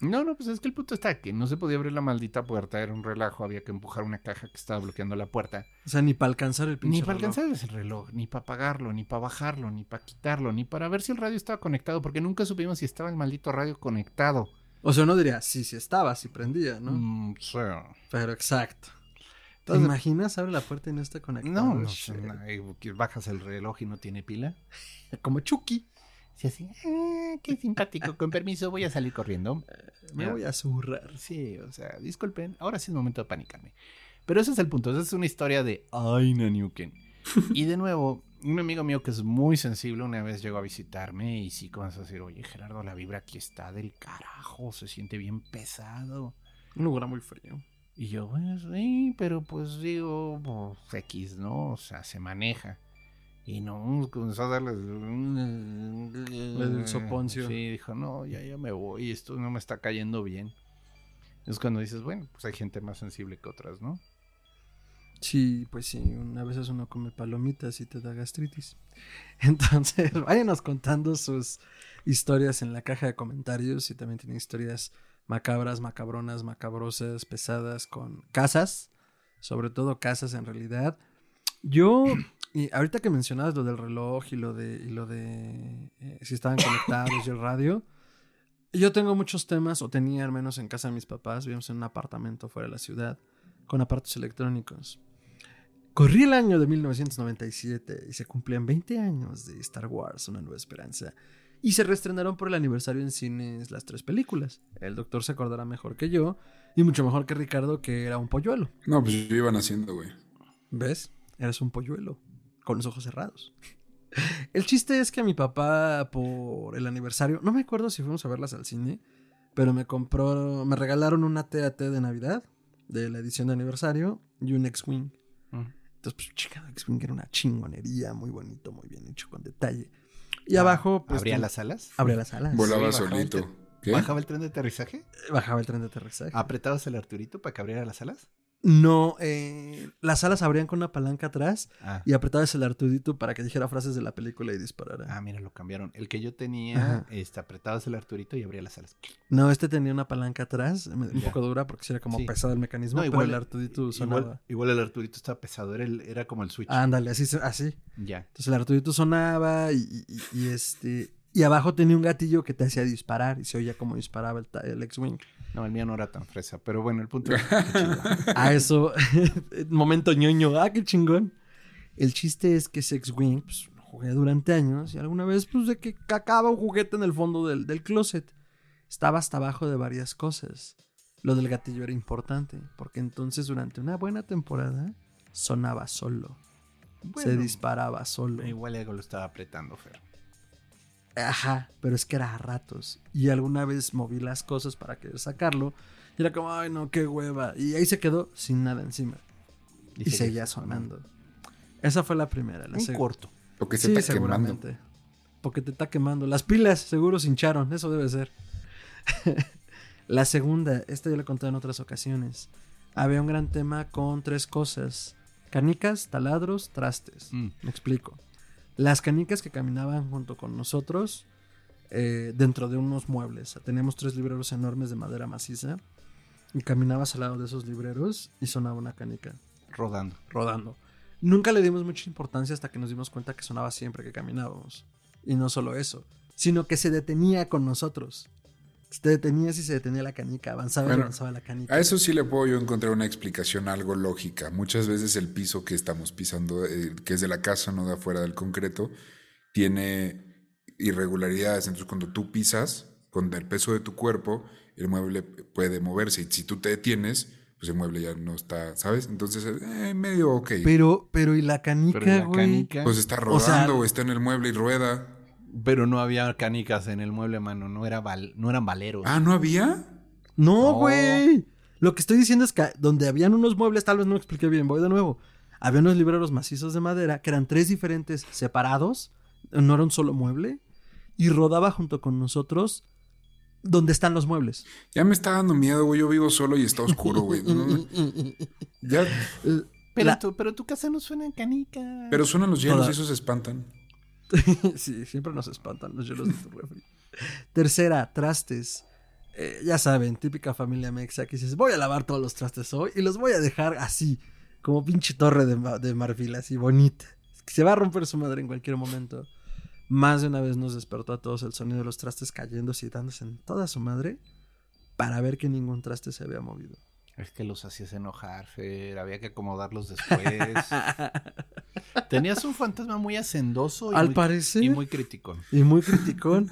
No, no, pues es que el punto está que no se podía abrir la maldita puerta, era un relajo, había que empujar una caja que estaba bloqueando la puerta. O sea, ni para alcanzar el pinche Ni para alcanzar ese reloj, ni para apagarlo, ni para bajarlo, ni para quitarlo, ni para ver si el radio estaba conectado, porque nunca supimos si estaba el maldito radio conectado. O sea, uno diría, sí, sí estaba, sí prendía, ¿no? Mm, sí. Pero exacto. ¿Te Entonces- imaginas? Abre la puerta y no está conectado. No, no, no, bajas el reloj y no tiene pila. [laughs] Como Chucky. Sí, así, ah, qué simpático, con permiso, voy a salir corriendo. [laughs] Me voy a zurrar. Sí, o sea, disculpen, ahora sí es momento de panicarme. Pero ese es el punto, esa es una historia de Aina Newken. [laughs] Y de nuevo, un amigo mío que es muy sensible una vez llegó a visitarme y sí comenzó a decir, oye Gerardo, la vibra aquí está del carajo, se siente bien pesado. Un lugar muy frío. Y yo, bueno, sí, pero pues digo, pues, X, ¿no? O sea, se maneja. Y no, comenzó a darle... Le dio el soponcio. Sí, dijo, no, ya, ya me voy, esto no me está cayendo bien. Es cuando dices, bueno, pues hay gente más sensible que otras, ¿no? Sí, pues sí, una vez uno come palomitas y te da gastritis. [laughs] Entonces, [laughs] váyanos contando sus historias en la caja de comentarios y también tienen historias macabras, macabronas, macabrosas, pesadas con casas, sobre todo casas en realidad. Yo, y ahorita que mencionabas lo del reloj y lo de, y lo de eh, si estaban conectados y el radio, yo tengo muchos temas, o tenía al menos en casa de mis papás, vivíamos en un apartamento fuera de la ciudad, con aparatos electrónicos. Corrí el año de 1997 y se cumplían 20 años de Star Wars, Una Nueva Esperanza. Y se reestrenaron por el aniversario en cines las tres películas. El doctor se acordará mejor que yo y mucho mejor que Ricardo, que era un polluelo. No, pues yo iban haciendo, güey. ¿Ves? Eres un polluelo, con los ojos cerrados. El chiste es que a mi papá, por el aniversario, no me acuerdo si fuimos a verlas al cine, pero me compró, me regalaron una TAT de Navidad, de la edición de aniversario, y un X-Wing. Entonces, pues, chica, X-Wing era una chingonería, muy bonito, muy bien hecho, con detalle. Y abajo, pues. ¿Abría las alas? Abría las alas. Volaba bajaba el solito. tren. ¿Qué? ¿Bajaba el tren de aterrizaje? Bajaba el tren de aterrizaje. ¿Apretabas el Arturito para que abriera las alas? No, eh, las alas abrían con una palanca atrás Ah, y apretabas el Artudito para que dijera frases de la película y disparara. ah, mira, lo cambiaron. El que yo tenía, Ajá. este, apretabas el Arturito y abría las alas. No, este tenía una palanca atrás, un poco dura porque sí era como Sí. pesado el mecanismo, No, pero igual- el Artudito sonaba. Igual, igual el Arturito estaba pesado, era, el- era como el Switch. Ándale, así, así. Ya. Entonces el Artudito sonaba y, y- este... Y abajo tenía un gatillo que te hacía disparar y se oía como disparaba el, el X-Wing. No, el mío no era tan fresa, pero bueno, el punto es qué chido. A [laughs] eso, [laughs] momento ñoño, ah, qué chingón. El chiste es que ese X-Wing, pues lo jugué durante años y alguna vez, pues de que cacaba un juguete en el fondo del, del closet. Estaba hasta abajo de varias cosas. Lo del gatillo era importante, porque entonces durante una buena temporada sonaba solo. se disparaba solo. Igual algo lo estaba apretando, feo. Ajá, pero es que era a ratos. Y alguna vez moví las cosas para querer sacarlo. Y era como, ay no, qué hueva. Y ahí se quedó sin nada encima. Y, seguía sonando. Esa fue la primera. La Un seg- corto. Lo que se Sí, está quemando. Porque te está quemando. Las pilas seguro se hincharon. Eso debe ser. [laughs] la segunda, esta yo la conté en otras ocasiones. Había un gran tema con tres cosas. Canicas, taladros, trastes. Mm. Me explico. Las canicas que caminaban junto con nosotros eh, dentro de unos muebles. Teníamos tres libreros enormes de madera maciza. Y caminabas al lado de esos libreros y sonaba una canica Rodando. rodando. Nunca le dimos mucha importancia hasta que nos dimos cuenta que sonaba siempre que caminábamos. Y no solo eso, sino que se detenía con nosotros. Se detenía si se detenía la canica, avanzaba y avanzaba la canica. A eso sí le puedo yo encontrar una explicación algo lógica. Muchas veces el piso que estamos pisando, eh, que es de la casa, no de afuera del concreto, tiene irregularidades. Entonces, cuando tú pisas, con el peso de tu cuerpo, el mueble puede moverse. Y si tú te detienes, pues el mueble ya no está, ¿sabes? Entonces, eh, medio ok. Pero, pero ¿y la canica, Pero la güey? canica. Pues está O sea- rodando o está en el mueble y rueda. Pero no había canicas en el mueble, mano. No, era val- no eran valeros. Ah, ¿no había? No, No. güey. Lo que estoy diciendo es que donde habían unos muebles, tal vez no expliqué bien, voy de nuevo. Había unos libreros macizos de madera que eran tres diferentes separados, no era un solo mueble, y rodaba junto con nosotros donde están los muebles. Ya me está dando miedo, güey. Yo vivo solo y está oscuro, güey. [laughs] No, ya, pero, la- tu, pero tu casa no suena en canica. pero suenan los hielos Toda- y esos se espantan. [laughs] sí, siempre nos espantan los hielos de tu refri. Tercera, trastes. Eh, ya saben, típica familia mexa que dices, voy a lavar todos los trastes hoy y los voy a dejar así, como pinche torre de, de marfil, así bonita. Se va a romper su madre en cualquier momento. Más de una vez nos despertó a todos el sonido de los trastes cayéndose y dándose en toda su madre para ver que ningún traste se había movido. Es que los hacías enojar, Fer. Había que acomodarlos después. [laughs] Tenías un fantasma muy hacendoso y, Al muy, parecer. y muy crítico. Y muy criticón.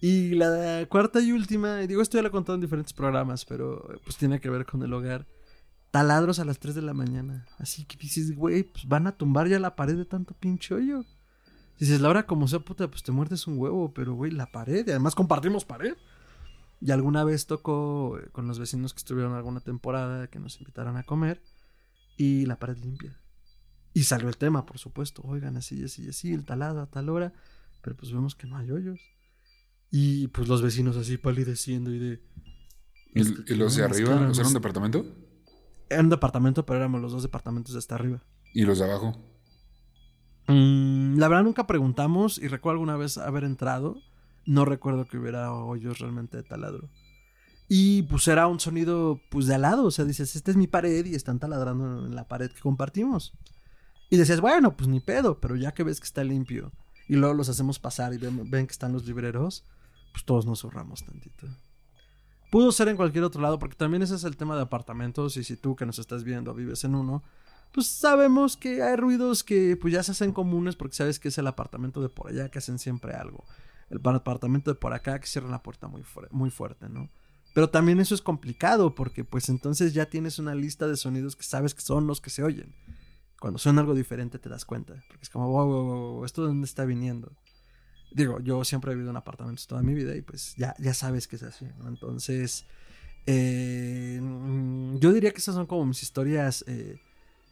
y la cuarta y última, digo, esto ya lo he contado en diferentes programas, pero pues tiene que ver con el hogar. Taladros a las 3 de la mañana. Así que dices, güey, pues van a tumbar ya la pared de tanto pinche hoyo. Dices, la hora como sea puta, pues te muerdes un huevo, pero güey, la pared. Y además compartimos pared. Y alguna vez tocó eh, con los vecinos que estuvieron alguna temporada que nos invitaron a comer. Y la pared limpia. Y salió el tema, por supuesto. Oigan, así, así, así, el talado a tal hora. Pero pues vemos que no hay hoyos. Y pues los vecinos así palideciendo y de... ¿Y, Este, y los de arriba? cara, ¿O sea, era un departamento? Era un departamento, pero éramos los dos departamentos de hasta arriba. ¿Y los de abajo? Mm, la verdad nunca preguntamos y recuerdo alguna vez haber entrado. No recuerdo que hubiera hoyos realmente de taladro. Y pues era un sonido pues de al lado. O sea, dices, esta es mi pared y están taladrando en la pared que compartimos. Y decías, bueno, pues ni pedo, pero ya que ves que está limpio y luego los hacemos pasar y ven, que están los libreros, pues todos nos ahorramos tantito. Pudo ser en cualquier otro lado, porque también ese es el tema de apartamentos. Y si tú que nos estás viendo vives en uno, pues sabemos que hay ruidos que pues ya se hacen comunes porque sabes que es el apartamento de por allá que hacen siempre algo. El par- apartamento de por acá que cierran la puerta muy, muy fuerte, ¿no? Pero también eso es complicado porque pues entonces ya tienes una lista de sonidos que sabes que son los que se oyen. Cuando suena algo diferente te das cuenta. Porque es como, wow, wow, wow, wow, ¿esto de dónde está viniendo? Digo, yo siempre he vivido en apartamentos toda mi vida y pues ya, ya sabes que es así, ¿no? Entonces, eh, mm, yo diría que esas son como mis historias eh,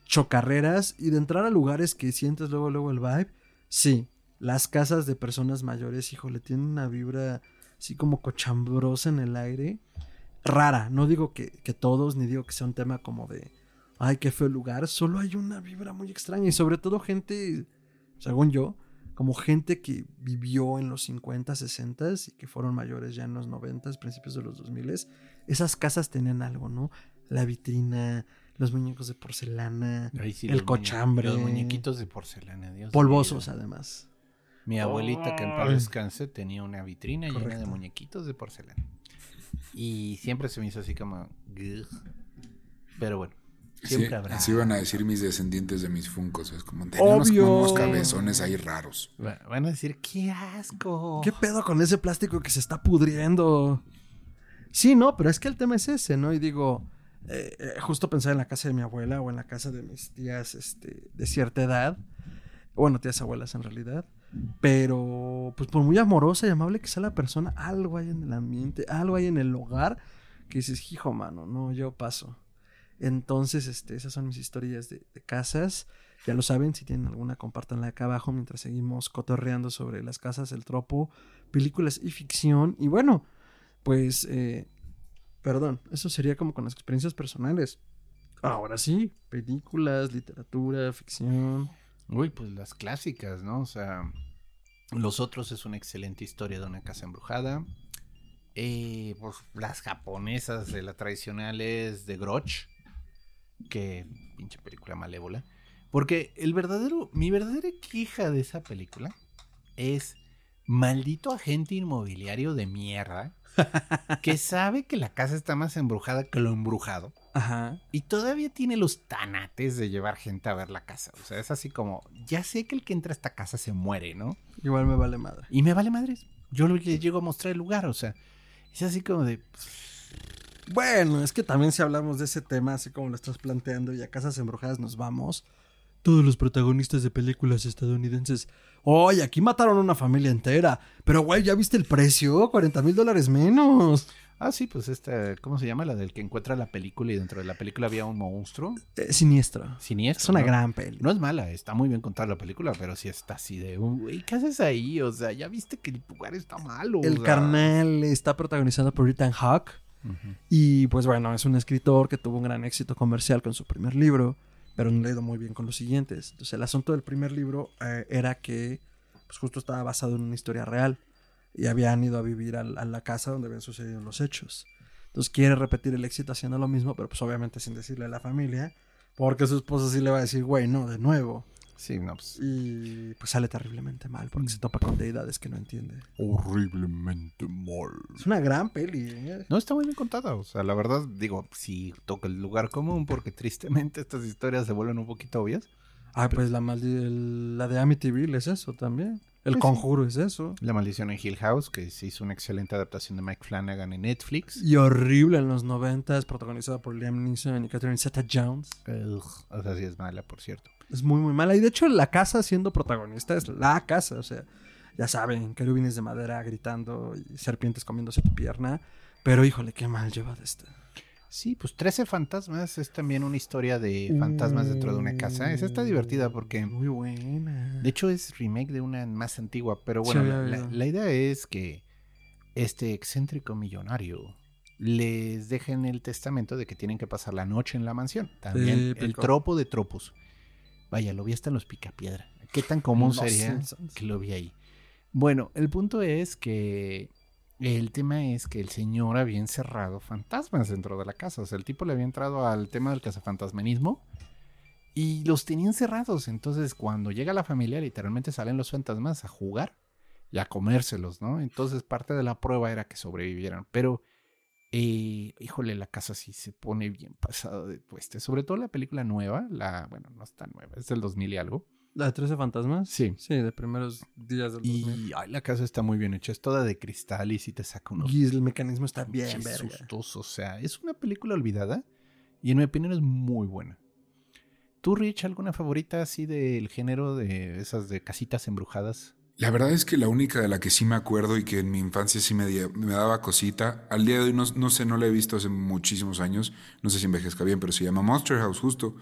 chocarreras y de entrar a lugares que sientes luego, luego el vibe. Sí, las casas de personas mayores, híjole, tienen una vibra así como cochambrosa en el aire. Rara, no digo que, que todos, ni digo que sea un tema como de, ay, qué feo lugar, solo hay una vibra muy extraña y sobre todo gente, según yo, como gente que vivió en los 50, 60 y que fueron mayores ya en los 90, principios de los 2000, esas casas tenían algo, ¿no? La vitrina, los muñecos de porcelana, sí, el los muñe- cochambre, Los muñequitos de porcelana, Dios polvosos además. Mi abuelita, que en paz Ay. descanse, tenía una vitrina llena de muñequitos de porcelana. Y siempre se me hizo así como... "Gugh". Pero bueno, siempre Sí, habrá... así van a decir mis descendientes de mis funcos. Es como, tenemos unos cabezones ahí raros. Va- Van a decir, ¡qué asco! ¿Qué pedo con ese plástico que se está pudriendo? Sí, no, pero es que el tema es ese, ¿no? Y digo, eh, eh, justo pensar en la casa de mi abuela o en la casa de mis tías este, de cierta edad. Bueno, tías abuelas en realidad. Pero, pues por muy amorosa y amable que sea la persona, algo hay en el ambiente, algo hay en el hogar que dices, hijo, mano, no, yo paso. Entonces, este, esas son mis historias de, casas. Ya lo saben, si tienen alguna, compártanla acá abajo mientras seguimos cotorreando sobre las casas, el tropo, películas y ficción. Y bueno, pues, eh, perdón, eso sería como con las experiencias personales. Ahora sí, películas, literatura, ficción. Uy, pues las clásicas, ¿no? O sea, Los Otros es una excelente historia de una casa embrujada. Eh, pues las japonesas de la tradicional es The Grudge. Que pinche película malévola. Porque el verdadero, mi verdadera queja de esa película es maldito agente inmobiliario de mierda que sabe que la casa está más embrujada que lo embrujado. Ajá. Y todavía tiene los tanates de llevar gente a ver la casa. O sea, es así como, ya sé que el que entra a esta casa se muere, ¿no? Igual me vale madre. Y me vale madres. Yo le llego a mostrar el lugar, o sea, es así como de... Bueno, es que también si hablamos de ese tema, así como lo estás planteando, y a casas embrujadas nos vamos. Todos los protagonistas de películas estadounidenses. Oye, aquí mataron a una familia entera. Pero, güey, ¿ya viste el precio? 40 mil dólares menos. Ah, sí, pues esta, ¿cómo se llama? La del que encuentra la película y dentro de la película había un monstruo. Eh, siniestro. Siniestro. Es una ¿no? gran peli. No es mala, está muy bien contada la película, pero sí está así de, güey, ¿qué haces ahí? O sea, ya viste que el lugar está malo. o El sea. carnal está protagonizado por Ethan Hawke. Ujú. Y pues bueno, es un escritor que tuvo un gran éxito comercial con su primer libro, pero no le ha ido muy bien con los siguientes. Entonces el asunto del primer libro eh, era que pues justo estaba basado en una historia real y habían ido a vivir al- a, la casa donde habían sucedido los hechos. Entonces quiere repetir el éxito haciendo lo mismo, pero pues obviamente sin decirle a la familia, porque su esposa sí le va a decir, güey, no, de nuevo. Sí, no, pues. Y pues sale terriblemente mal porque se topa con deidades que no entiende. Horriblemente mal. Es una gran peli. ¿eh? No está muy bien contada. O sea, la verdad, digo, sí toca el lugar común porque tristemente estas historias se vuelven un poquito obvias. Ah, pues la, el- la de Amityville es eso también. El Pues sí. conjuro es eso. La maldición en Hill House, que se hizo una excelente adaptación de Mike Flanagan en Netflix. Y horrible en los noventas, protagonizada por Liam Neeson y Catherine Zeta-Jones. Ugh, o sea, sí es mala, por cierto. Es muy, muy mala. Y de hecho, la casa siendo protagonista es la casa. O sea, ya saben, querubines de madera gritando y serpientes comiéndose tu pierna. Pero híjole, qué mal lleva de esta. Sí, pues 13 fantasmas es también una historia de fantasmas dentro de una casa. Esa está divertida porque, Muy buena. de hecho, es remake de una más antigua. Pero bueno, la, la- oído. la idea es que este excéntrico millonario les deja en el testamento de que tienen que pasar la noche en la mansión. También el tropo de tropos. Vaya, lo vi hasta en los picapiedra. ¿Qué tan común sería que lo vi ahí? Bueno, el punto es que el tema es que el señor había encerrado fantasmas dentro de la casa. O sea, el tipo le había entrado al tema del cazafantasmanismo y los tenía encerrados. Entonces, cuando llega la familia, literalmente salen los fantasmas a jugar y a comérselos, ¿no? Entonces, parte de la prueba era que sobrevivieran. Pero, eh, híjole, la casa sí se pone bien pasada de tueste. Sobre todo la película nueva, la, bueno, no es tan nueva, es del 2000 y algo. ¿La de 13 fantasmas? Sí. Sí, de primeros días del 2000. Y ay, la casa está muy bien hecha, es toda de cristal y sí te saca unos Y el mecanismo está bien, pinches verga. sustos. O sea, es una película olvidada y en mi opinión es muy buena. ¿Tú, Rich, alguna favorita así del género de esas de casitas embrujadas? La verdad es que la única de la que sí me acuerdo y que en mi infancia sí me, di- me daba cosita, al día de hoy no, no sé, no la he visto hace muchísimos años, no sé si envejezca bien, pero se llama Monster House justo.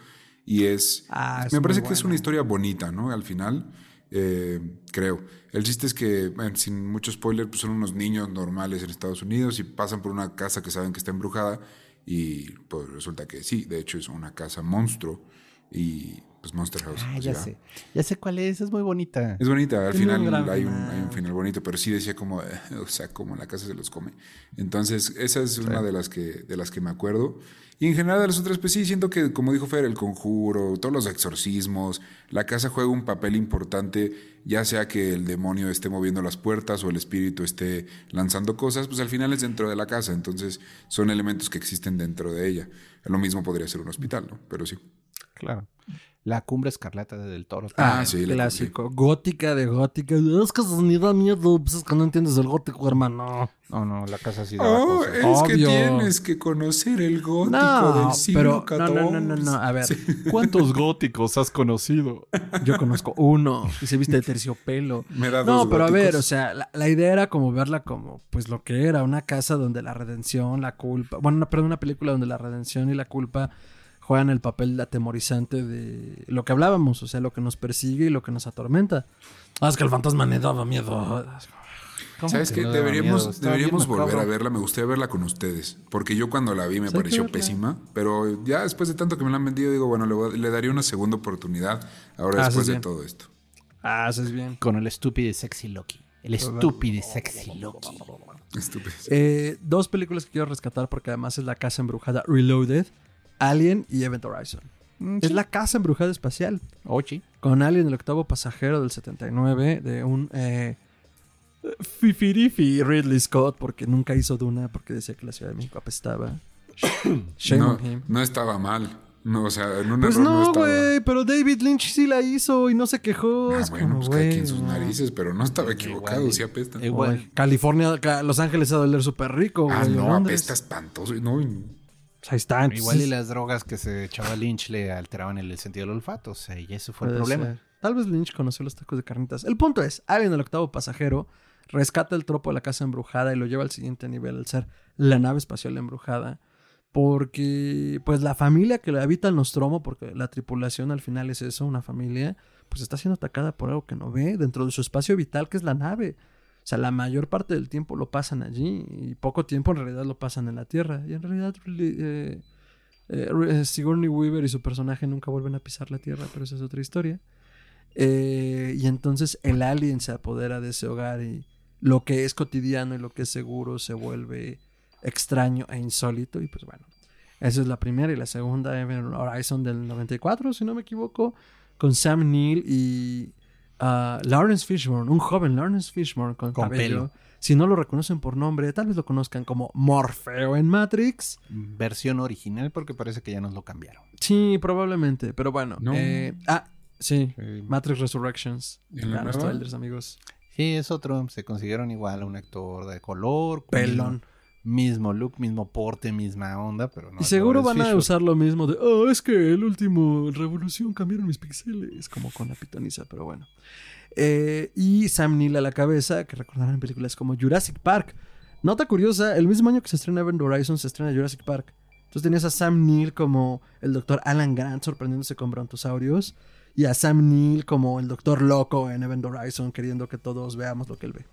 Y es, Ah, es me parece que es una historia bonita, ¿no? Al final, eh, creo. El chiste es que, bueno, sin mucho spoiler, pues son unos niños normales en Estados Unidos y pasan por una casa que saben que está embrujada y pues resulta que sí, de hecho es una casa monstruo y pues Monster House. Ah, pues, ya sé. Ya sé cuál es, es muy bonita. es bonita, al hay un, final. hay un final bonito, pero sí decía como, eh, [laughs] o sea, como la casa se los come. Entonces, esa es una de las, que, de las que me acuerdo. Y en general de las otras, pues sí, siento que, como dijo Fer, el conjuro, todos los exorcismos, la casa juega un papel importante, ya sea que el demonio esté moviendo las puertas o el espíritu esté lanzando cosas, pues al final es dentro de la casa, entonces son elementos que existen dentro de ella. Lo mismo podría ser un hospital, ¿no? Pero sí. Claro. La cumbre escarlata de Del Toro. Ah, sí, la clásico. Gótica de gótica. Es que ni da miedo. Pues es que no entiendes el gótico, hermano. No, no, la casa sí daba Oh, cosas. es que Obvio. tienes que conocer el gótico No, del siglo pero no, no, no, no, no. A ver, ¿Cuántos [laughs] góticos has conocido? yo conozco uno y se viste de terciopelo. Me da No, pero a ver, o sea, la, la idea era como verla como, pues lo que era, una casa donde la redención, la culpa, bueno, una, perdón, una película donde la redención y la culpa juegan el papel atemorizante de lo que hablábamos, o sea, lo que nos persigue y lo que nos atormenta. Ah, es que el fantasma me daba miedo. ¿Cómo ¿Sabes que qué? no Deberíamos, bien deberíamos volver a verla. Me gustaría verla con ustedes. Porque yo cuando la vi me pareció verla. pésima. Pero ya después de tanto que me la han vendido, digo, bueno, le, voy a- le daría una segunda oportunidad. Ahora Ah, después de todo esto. Ah, haces bien. Con el estúpido y sexy Loki. El estúpido y sexy Loki. Estúpido. Eh, dos películas que quiero rescatar porque además es La Casa Embrujada Reloaded, Alien y Event Horizon. Es la Casa Embrujada Espacial. Ochi. con Alien, el octavo pasajero del 79, de un eh, fifirifi Ridley Scott, porque nunca hizo Duna, porque decía que la Ciudad de México apestaba. [coughs] Shame No, on him. no estaba mal. No, o sea, en un Pues error no, no, estaba. güey, pero David Lynch sí la hizo y no se quejó. Ah, es bueno, como, pues cada güey, quien sus narices, pero no estaba equivocado, Igual, sí apesta. igual. California, ca- Los Ángeles a doler súper rico, güey. ah, no, Londres. apesta espantoso. No, Pues ahí está. Igual y las drogas que se echaba Lynch le alteraban el sentido del olfato. O sea, y eso fue el problema. ser. Tal vez Lynch conoció los tacos de carnitas. El punto es, Alien, el octavo pasajero, rescata el tropo de la casa embrujada y lo lleva al siguiente nivel, al ser la nave espacial embrujada. Porque, pues, la familia que le habita el Nostromo, porque la tripulación al final es eso, una familia, pues está siendo atacada por algo que no ve dentro de su espacio vital, que es la nave. Sea, la mayor parte del tiempo lo pasan allí y poco tiempo en realidad lo pasan en la Tierra. Y en realidad, eh, eh, eh, Sigourney Weaver y su personaje nunca vuelven a pisar la Tierra, pero esa es otra historia. Y entonces el alien se apodera de ese hogar y lo que es cotidiano y lo que es seguro se vuelve extraño e insólito. Y pues bueno, esa es la primera y la segunda, Horizon del 94, si no me equivoco, con Sam Neill y Lawrence Fishburne, un joven Lawrence Fishburne con, Con cabello. pelo. Si no lo reconocen por nombre, tal vez lo conozcan como Morfeo en Matrix. Versión original porque parece que ya nos lo cambiaron. Sí, probablemente, pero bueno. No. eh, ah, sí. Sí. Matrix Resurrections. ¿En la Vean los nueva? trailers, amigos. Sí, es otro. Se consiguieron igual a un actor de color. con Pelón. Mismo look, mismo porte, misma onda, pero no. y seguro van a usar lo mismo de, oh, es que el último Revolución cambiaron mis pixeles, como con la pitoniza, pero bueno. Eh, y Sam Neill a la cabeza, que recordarán en películas como Jurassic Park. Nota curiosa, el mismo año que se estrena Event Horizon se estrena Jurassic Park. Entonces tenías a Sam Neill como el doctor Alan Grant sorprendiéndose con brontosaurios y a Sam Neill como el doctor loco en Event Horizon queriendo que todos veamos lo que él ve.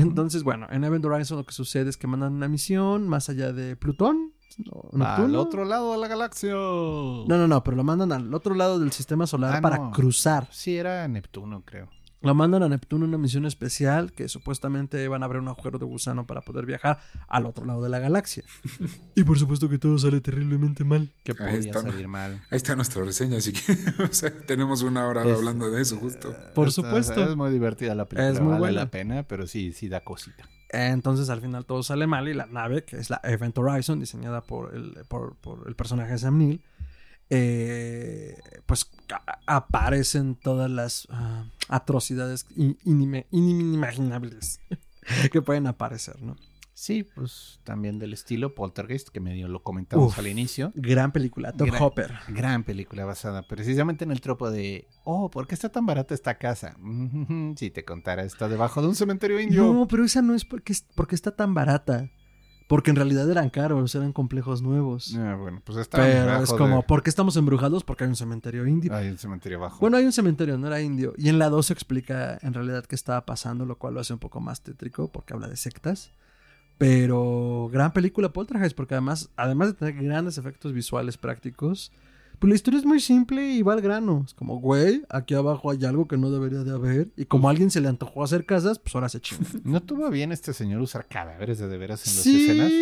Entonces, bueno, en Event Horizon lo que sucede es que mandan una misión más allá de Plutón. ¿no? Al otro lado de la galaxia. No, no, no, pero lo mandan al otro lado del sistema solar Ah, para no. cruzar. Sí, era Neptuno, creo. Lo mandan a Neptuno en una misión especial que supuestamente van a abrir un agujero de gusano para poder viajar al otro lado de la galaxia. [laughs] y por supuesto que todo sale terriblemente mal. Que está. salir mal. Ahí está nuestra reseña, así que [laughs] o sea, tenemos una hora Es- hablando de eso, justo. Por Está- supuesto. Es muy divertida la película. Es muy vale buena. la pena, pero sí, sí da cosita. Entonces al final todo sale mal y la nave, que es la Event Horizon, diseñada por el, por, por el personaje de Sam Neill, eh, pues aparecen todas las ah, atrocidades inimaginables [laughs] que pueden aparecer, ¿no? Sí, pues también del estilo Poltergeist, que medio lo comentamos Uf. al inicio. Gran película, Gran- Hopper. Gran película basada precisamente en el tropo de, oh, ¿por qué está tan barata esta casa? [laughs] Si te contara, está debajo de un cementerio indio. No, pero esa no es porque, porque está tan barata. Porque en realidad eran caros, eran complejos nuevos. Ah, bueno, pues está pero es como, de- ¿por qué estamos embrujados? Porque hay un cementerio indio. Hay un cementerio abajo. Bueno, hay un cementerio, no era indio. Y en la 2 se explica en realidad qué estaba pasando, lo cual lo hace un poco más tétrico porque habla de sectas. Pero gran película Poltergeist, porque además, además de tener grandes efectos visuales prácticos, pues la historia es muy simple y va al grano. Es como, güey, aquí abajo hay algo que no debería de haber. Y como a alguien se le antojó hacer casas, pues ahora se chinga. [laughs] ¿No tuvo bien este señor usar cadáveres de de veras en las sí. escenas?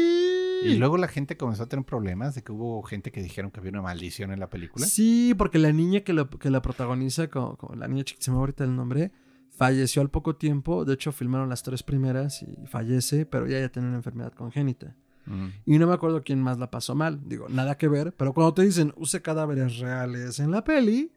Y luego la gente comenzó a tener problemas de que hubo gente que dijeron que había una maldición en la película. Sí, porque la niña que, lo- que la protagoniza, como, como la niña chiquita, se me ahorita el nombre, falleció al poco tiempo. De hecho, filmaron las tres primeras y fallece, pero ella ya tenía una enfermedad congénita. Mm. Y no me acuerdo quién más la pasó mal. Digo, nada que ver, pero cuando te dicen use cadáveres reales en la peli,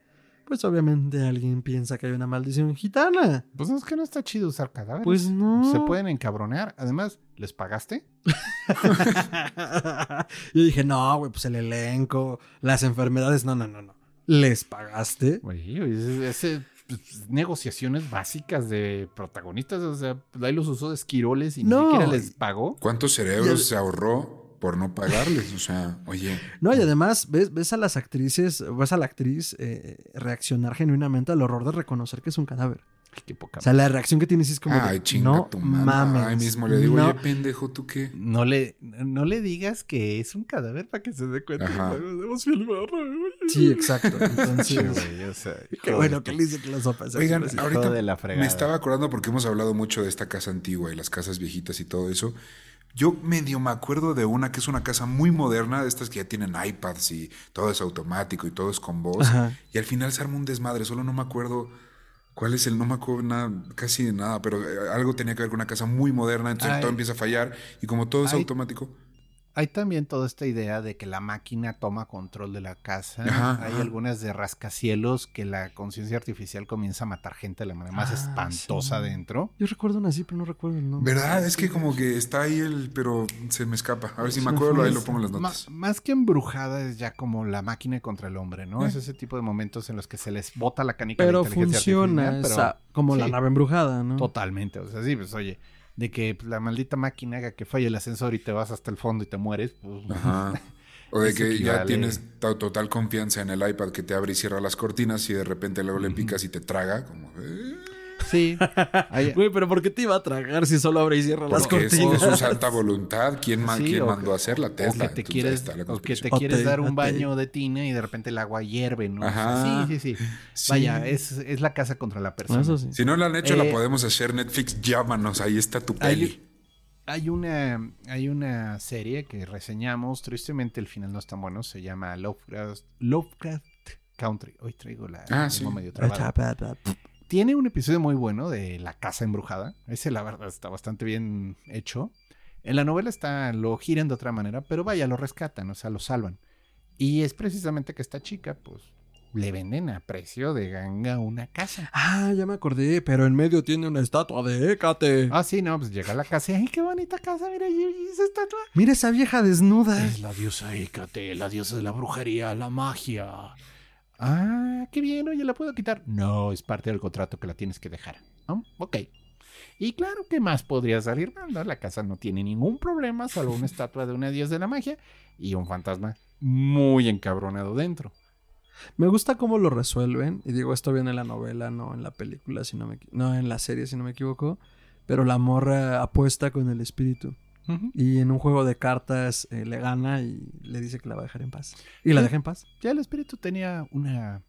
pues obviamente alguien piensa que hay una maldición gitana. Pues es que no está chido usar cadáveres. Pues no. Se pueden encabronar. Además, ¿les pagaste? [laughs] Yo dije, no, güey, pues el elenco, las enfermedades, no, no, no, no. ¿Les pagaste? Güey, ese, ese, pues, negociaciones básicas de protagonistas. O sea, ahí los usó de esquiroles y No. ni siquiera les pagó. ¿Cuántos el- cerebros se ahorró por no pagarles? O sea, oye, No, y además ves, ves a las actrices, ves a la actriz eh, reaccionar genuinamente al horror de reconocer que es un cadáver. Ay, qué poca O sea, la reacción que tienes es como ay, de, chinga no tu mames. Ay, mismo le digo, no". oye, pendejo, ¿tú qué? No le, no le digas que es un cadáver para que se dé cuenta. Ajá. Podemos filmar. Sí, exacto. Sí, Entonces, güey, o sea, qué bueno de que le dice que la sopa es Oigan, así. ahorita de la me estaba acordando porque hemos hablado mucho de esta casa antigua y las casas viejitas y todo eso. Yo medio me acuerdo de una que es una casa muy moderna, de estas que ya tienen iPads y todo es automático y todo es con voz. Ajá. Y al final se arma un desmadre, solo no me acuerdo cuál es el, no me acuerdo nada, casi de nada, pero eh, algo tenía que ver con una casa muy moderna, entonces Ay. todo empieza a fallar y como todo es Ay. automático. Hay también toda esta idea de que la máquina toma control de la casa. Ajá, Hay ajá. algunas de rascacielos que la conciencia artificial comienza a matar gente de la manera más Ah, espantosa sí. dentro. Yo recuerdo una así, pero no recuerdo el nombre. ¿Verdad? Es que como que está ahí el, pero se me escapa. A ver si me acuerdo, ahí lo pongo en las notas. más que embrujada es ya como la máquina contra el hombre, ¿no? Eh. Es ese tipo de momentos en los que se les bota la canica de Pero la inteligencia funciona artificial, esa- como la nave embrujada, ¿no? Totalmente, o sea, sí, pues oye, de que pues, la maldita máquina haga que falle el ascensor y te vas hasta el fondo y te mueres, pues [laughs] Ajá. O de que ya tienes to- total confianza en el iPad que te abre y cierra las cortinas y de repente luego le picas y te traga. Como, eh, sí. Hay- Güey, pero ¿por qué te iba a tragar si solo abre y cierra las cortinas? es su [laughs] santa voluntad. ¿Quién, ma- Sí, quién o mandó a hacer la o Tesla? que te quieres, la o que te. O quieres te- dar o un baño de tina y de repente el agua hierve, ¿no? O sea, Ajá. sí, sí, sí, Sí. Vaya, es, es la casa contra la persona. Eso sí. Si no la han hecho, la Eh, podemos hacer. Netflix, llámanos. Ahí está tu Hay- peli. Hay una, hay una serie que reseñamos, tristemente el final no es tan bueno, se llama Lovecraft, Lovecraft Country. Hoy traigo la Ah, sí. medio. Tiene un episodio muy bueno de La Casa Embrujada. Ese, la verdad, está bastante bien hecho. En la novela está, lo giran de otra manera, pero vaya, lo rescatan, o sea, lo salvan. Y es precisamente que esta chica, pues, le venden a precio de ganga una casa. Ah, ya me acordé, pero en medio tiene una estatua de Hécate. Ah, sí, no, pues llega a la casa y, ¡ay, qué bonita casa! Mira, y esa estatua. Mira esa vieja desnuda. Es la diosa Hécate, la diosa de la brujería, la magia. Ah, qué bien, oye, ¿la puedo quitar? No, es parte del contrato que la tienes que dejar. Ah, ok. Y claro, ¿qué más podría salir mal? no? La casa no tiene ningún problema, salvo una [laughs] estatua de una diosa de la magia y un fantasma muy encabronado dentro. Me gusta cómo lo resuelven. Y digo, esto viene en la novela, no en la película, si no me no en la serie, si no me equivoco. Pero la morra apuesta con el espíritu. Y en un juego de cartas eh, le gana y le dice que la va a dejar en paz. Y la deja en paz. Ya el espíritu tenía una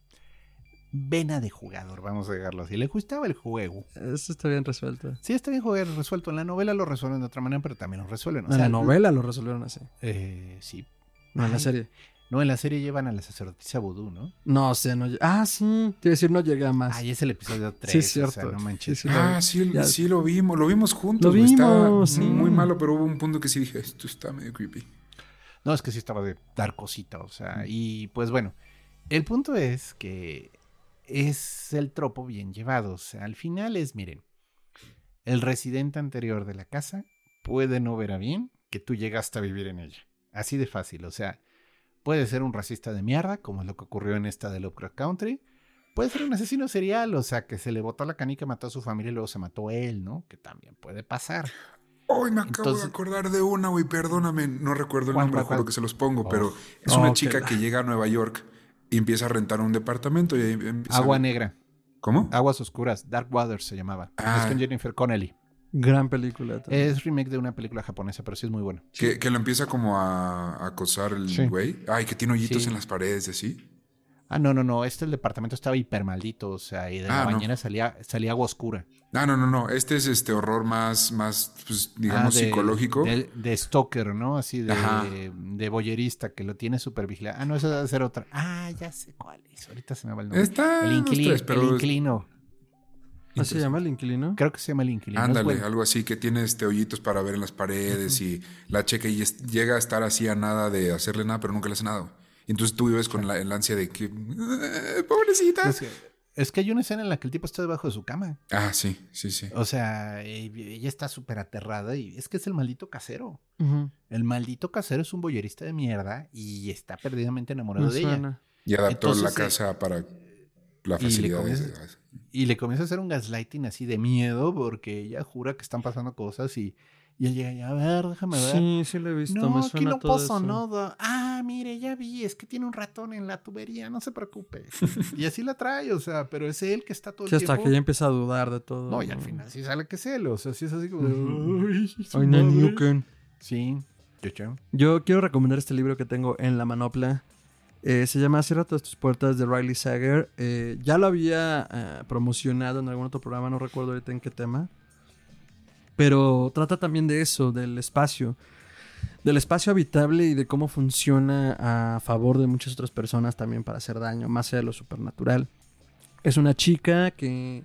vena de jugador, vamos a dejarlo así. Le gustaba el juego. Eso está bien resuelto. Sí, está bien jugar resuelto. En la novela lo resuelven de otra manera, pero también lo resuelven. O en la novela lo resolvieron así. Eh, sí. No en la serie. No, en la serie llevan a la sacerdotisa vudú, ¿no? No, sé, no. lle- Ah, sí. Te iba a decir, no llegué a más. Ay, es el episodio 3. Sí, es cierto. O sea, no manches. Sí, sí. Ah, sí, Ya. sí lo vimos, lo vimos juntos. Lo vimos, sí. muy malo, pero hubo un punto que sí dije, esto está medio creepy. No, es que sí estaba de dar cosita, o sea, y pues bueno, el punto es que es el tropo bien llevado, o sea, al final es, miren, el residente anterior de la casa puede no ver a bien que tú llegaste a vivir en ella. Así de fácil, o sea, puede ser un racista de mierda, como es lo que ocurrió en esta de Lovecraft Country. Puede ser un asesino serial, o sea, que se le botó la canica, mató a su familia y luego se mató él, ¿no? Que también puede pasar. Hoy me acabo Entonces- de acordar de una, güey, perdóname, no recuerdo el ¿Cuál, nombre, juro que se los pongo, Oh. pero es Oh, una que chica que llega a Nueva York y empieza a rentar un departamento y ahí empieza- Agua Negra, ¿Cómo? Aguas Oscuras, Dark Waters se llamaba. Ah. Es con Jennifer Connelly. Gran película. también. Es remake de una película japonesa, pero sí es muy bueno. Que, que lo empieza como a, a acosar el Sí. güey. Ay, que tiene hoyitos Sí. en las paredes y así. Ah, no, no, no. Este el departamento estaba hiper maldito. O sea, y de la Ah, no. bañera salía, salía agua oscura. Ah, no, no, no. Este es este horror más, más pues, digamos, Ah, de- psicológico. De, de stalker, ¿no? Así de, Ajá. de boyerista que lo tiene súper vigilado. Ah, no, eso debe ser otra. Ah, ya sé cuál es. Ahorita se me va el nombre. Está el, inquilino, tres, pero el inquilino. ¿Así se llama el inquilino? Creo que se llama el inquilino. Ándale, bueno. algo así, que tiene este hoyitos para ver en las paredes y la checa y es- llega a estar así a nada de hacerle nada, pero nunca le hace nada. güey. Entonces tú vives con la, el ansia de que. "Eh, Pobrecita. Es que, es que hay una escena en la que el tipo está debajo de su cama. Ah, sí, sí, sí. O sea, ella está súper aterrada y es que es el maldito casero. El maldito casero es un boyerista de mierda y está perdidamente enamorado Me de ella. Y adaptó Entonces, la eh, casa para la y le facilidad. de- comienza- Y le comienza a hacer un gaslighting así de miedo porque ella jura que están pasando cosas y, y él llega a ver, déjame ver. Sí, sí lo he visto. no, me aquí suena no todo pasa eso. nada. Ah, mire, ya vi, es que tiene un ratón en la tubería, no se preocupe. [laughs] y así la trae, o sea, pero es él que está todo el Sí, hasta tiempo. que ya empieza a dudar de todo. No, y al final sí sale que es él, o sea, sí es así como... "Ay, no, madre". Newken. Sí, yo. Yo quiero recomendar este libro que tengo en la manopla. Eh, se llama Cierra todas tus puertas de Riley Sager. Eh, ya lo había eh, promocionado en algún otro programa, no recuerdo ahorita en qué tema. Pero trata también de eso, del espacio. Del espacio habitable y de cómo funciona a favor de muchas otras personas también para hacer daño, más allá de lo supernatural. Es una chica que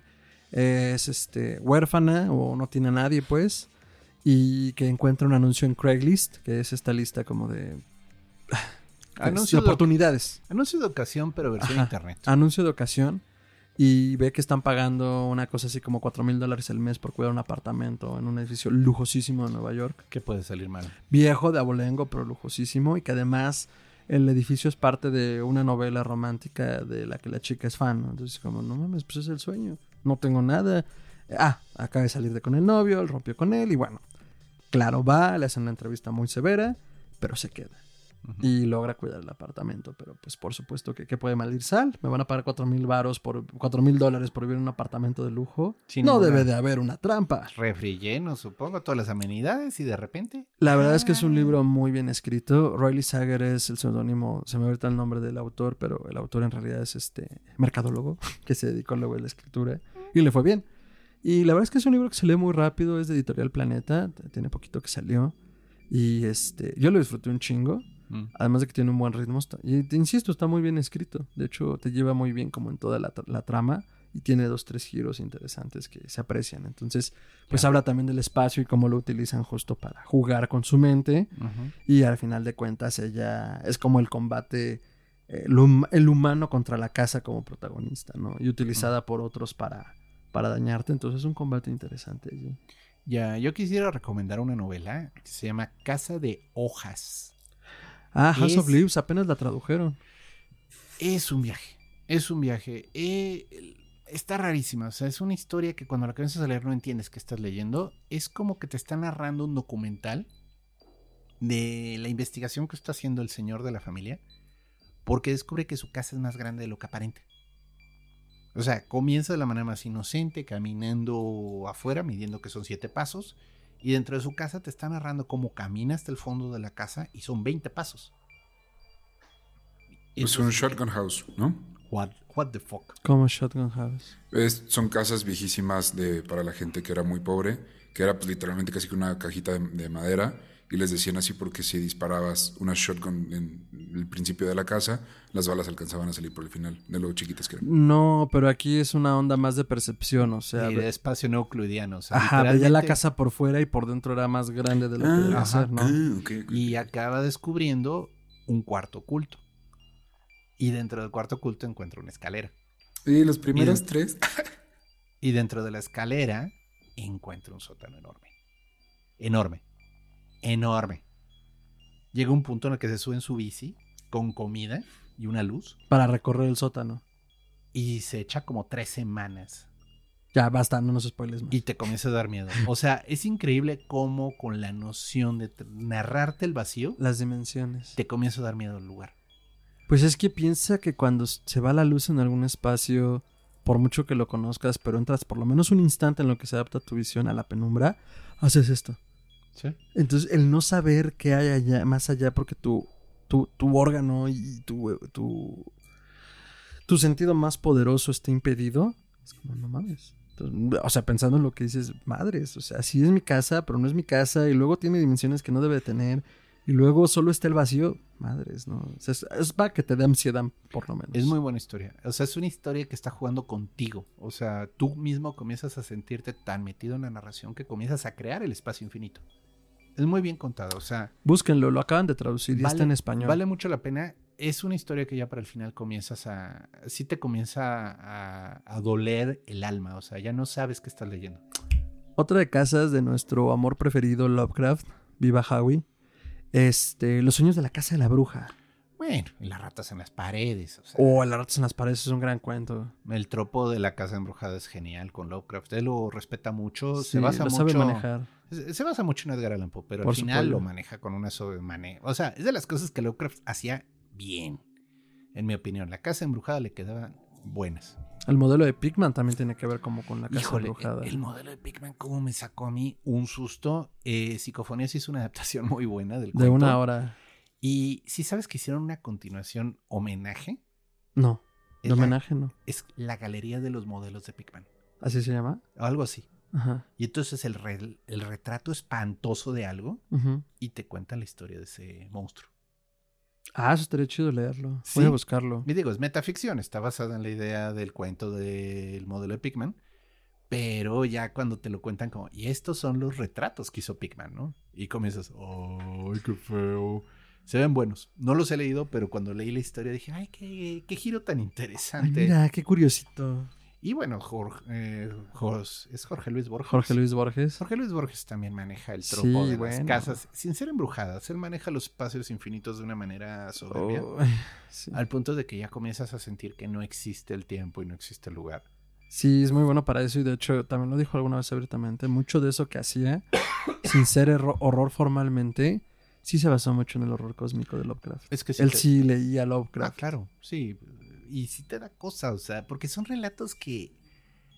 es este, huérfana o no tiene a nadie, pues y que encuentra un anuncio en Craigslist, que es esta lista como de, Anuncio de de, oportunidades, anuncio de ocasión, pero versión Ajá. internet. anuncio de ocasión, y ve que están pagando una cosa así como 4 mil dólares al mes por cuidar un apartamento en un edificio lujosísimo de Nueva York, ¿Qué puede salir mal? viejo de abolengo, pero lujosísimo, y que además el edificio es parte de una novela romántica de la que la chica es fan, ¿no? entonces como, no mames, pues es el sueño, no tengo nada, ah, acaba de salir de con el novio, él rompió con él, y bueno, claro, va, le hacen una entrevista muy severa, pero se queda. Y logra cuidar el apartamento. Pero pues por supuesto que ¿qué puede mal ir sal. Me van a pagar cuatro mil varos por cuatro mil dólares por vivir en un apartamento de lujo. Sin no ninguna- debe de haber una trampa. Refri lleno, supongo, todas las amenidades y de repente... La verdad es que es un libro muy bien escrito. Riley Sager es el seudónimo, se me ahorita el nombre del autor, pero el autor en realidad es este mercadólogo [laughs] que se dedicó luego a la escritura y le fue bien. Y la verdad es que es un libro que se lee muy rápido, es de Editorial Planeta, tiene poquito que salió y este yo lo disfruté un chingo. Mm. Además de que tiene un buen ritmo. está- y te insisto, está muy bien escrito. De hecho, te lleva muy bien como en toda la, la trama. Y tiene dos, tres giros interesantes que se aprecian. Entonces, pues habla también del espacio y cómo lo utilizan justo para jugar con su mente. Y al final de cuentas, ella es como el combate, eh, el, hum- el humano contra la casa como protagonista, ¿no? Y utilizada por otros para, para dañarte. Entonces, es un combate interesante. allí. Ya, yo quisiera recomendar una novela que se llama Casa de Hojas. Ah, House of Es- Leaves, apenas la tradujeron. Es un viaje, es un viaje. Eh, está rarísima, o sea, es una historia que cuando la comienzas a leer no entiendes qué estás leyendo. Es como que te está narrando un documental de la investigación que está haciendo el señor de la familia, porque descubre que su casa es más grande de lo que aparenta. O sea, comienza de la manera más inocente, caminando afuera, midiendo que son siete pasos, y dentro de su casa te está narrando cómo camina hasta el fondo de la casa y son 20 pasos. Es un shotgun house, ¿no? What, what the fuck? Como Shotgun House. Es- son casas viejísimas de, para la gente que era muy pobre, que era pues, literalmente casi que una cajita de, de madera, y les decían así porque si disparabas una shotgun en el principio de la casa, las balas alcanzaban a salir por el final, de lo chiquitas que eran. No, pero aquí es una onda más de percepción, o sea, y de espacio no euclidiano. O sea, ajá, veía la literalmente- casa por fuera y por dentro era más grande de lo que debe ajá. ser, ¿no? ah. Y acaba descubriendo un cuarto oculto. Y dentro del cuarto oculto encuentra una escalera. Y los primeros tres. Y dentro de la escalera encuentra un sótano enorme. Enorme. Enorme. Llega un punto en el que se sube en su bici con comida y una luz Para recorrer el sótano. y se echa como tres semanas Ya, basta, no nos spoiles más. y te comienza a dar miedo. O sea, es increíble cómo con la noción de narrarte el vacío Las dimensiones. te comienza a dar miedo el lugar. Pues es que piensa que cuando se va la luz en algún espacio, por mucho que lo conozcas, pero entras por lo menos un instante en lo que se adapta tu visión a la penumbra, haces esto. ¿Sí? Entonces, el no saber qué hay allá, más allá, porque tu, tu, tu órgano y tu, tu, tu sentido más poderoso está impedido, es como, no mames. Entonces, o sea, pensando en lo que dices, madres, o sea, sí es mi casa, pero no es mi casa, y luego tiene dimensiones que no debe de tener, y luego solo está el vacío, madres, ¿no? O sea, es, es para que te dé ansiedad, por lo menos. Es muy buena historia. O sea, es una historia que está jugando contigo. O sea, tú mismo comienzas a sentirte tan metido en la narración que comienzas a crear el espacio infinito. Es muy bien contado. O sea, Búsquenlo, lo acaban de traducir y está en español. Vale mucho la pena. es una historia que ya para el final comienzas a. Sí te comienza a, a doler el alma. O sea, ya no sabes qué estás leyendo. Otra de casas de nuestro amor preferido, Lovecraft, Viva Howie. Este, Los sueños de la casa de la bruja. Bueno, y las ratas en las paredes. O sea, O las ratas en las paredes es un gran cuento. el tropo de la casa embrujada es genial con Lovecraft. Él lo respeta mucho. Sí, se basa lo mucho. sabe manejar. Se se basa mucho en Edgar Allan Poe, pero Por al final supuesto. lo maneja con una sobremane. O sea, es de las cosas que Lovecraft hacía bien. En mi opinión, la casa embrujada le quedaban buenas. El modelo de Pigman también tiene que ver como con la casa Híjole, embrujada. el modelo de Pigman, cómo me sacó a mí un susto. Eh, Psicofonías hizo una adaptación muy buena del De una hora. Y si sabes que hicieron una continuación homenaje, No, la- homenaje no. es la galería de los modelos de Pigman. ¿Así se llama? O algo así. Ajá. Y entonces el, re- el retrato espantoso de algo y te cuenta la historia de ese monstruo. Ah, eso estaría chido leerlo. Sí. Voy a buscarlo. Y digo, es metaficción, está basada en la idea del cuento del modelo de Pigman, pero ya cuando te lo cuentan como, y estos son los retratos que hizo Pigman, ¿no? Y comienzas, ¡ay, qué feo! Se ven buenos. No los he leído, pero cuando leí la historia dije, ¡ay, qué, qué giro tan Ay, interesante! mira, qué curiosito. Y bueno, Jorge, eh, Jos- ¿es Jorge Luis Borges? Jorge Luis Borges. Jorge Luis Borges también maneja el tropo Sí, de las bueno. casas, sin ser embrujadas. Él maneja los espacios infinitos de una manera soberbia. Oh, sí. Al punto de que ya comienzas a sentir que no existe el tiempo y no existe el lugar. Sí, es muy bueno para eso y de hecho también lo dijo alguna vez abiertamente. Mucho de eso que hacía, [coughs] sin ser horror formalmente, sí se basó mucho en el horror cósmico de Lovecraft. Es que Él te- sí leía Ah, Lovecraft. claro, sí. Y sí te da cosa, o sea, porque son relatos que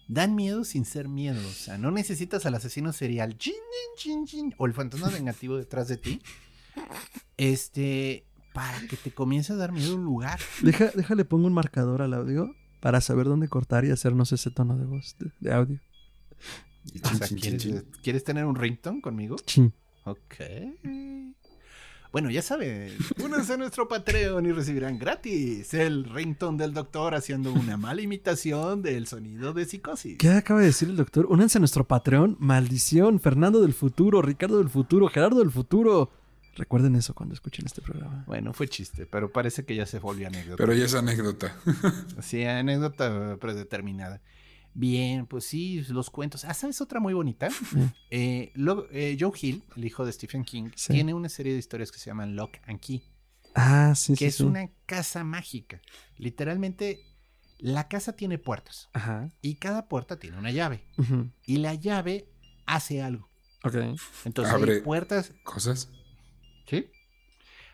dan miedo sin ser miedo. O sea, no necesitas al asesino serial chin, chin, chin, chin, o el fantasma [laughs] vengativo detrás de ti. Este, para que te comience a dar miedo un lugar. Deja, déjale pongo un marcador al audio para saber dónde cortar y hacernos ese tono de voz de, de audio. O sea, Chin, chin, ¿quieres, chin. ¿quieres tener un ringtone conmigo? Chin. Ok. Bueno, ya saben, únanse a nuestro Patreon y recibirán gratis el ringtone del doctor haciendo una mala imitación del sonido de psicosis. ¿Qué acaba de decir el doctor? Únanse a nuestro Patreon. Maldición. Fernando del futuro, Ricardo del futuro, Gerardo del futuro. Recuerden eso cuando escuchen este programa. Bueno, fue chiste, pero parece que ya se volvió anécdota. Pero ya es anécdota. Sí, anécdota predeterminada. Bien, pues sí, los cuentos. Ah, ¿sabes otra muy bonita? Eh, lo- eh, Joe Hill, el hijo de Stephen King, Sí. tiene una serie de historias que se llaman Lock and Key. Ah, sí, que sí. es sí. una casa mágica. Literalmente, la casa tiene puertas Ajá. y cada puerta tiene una llave. Y la llave hace algo. Ok. Entonces Abre. hay puertas. Cosas. ¿Sí?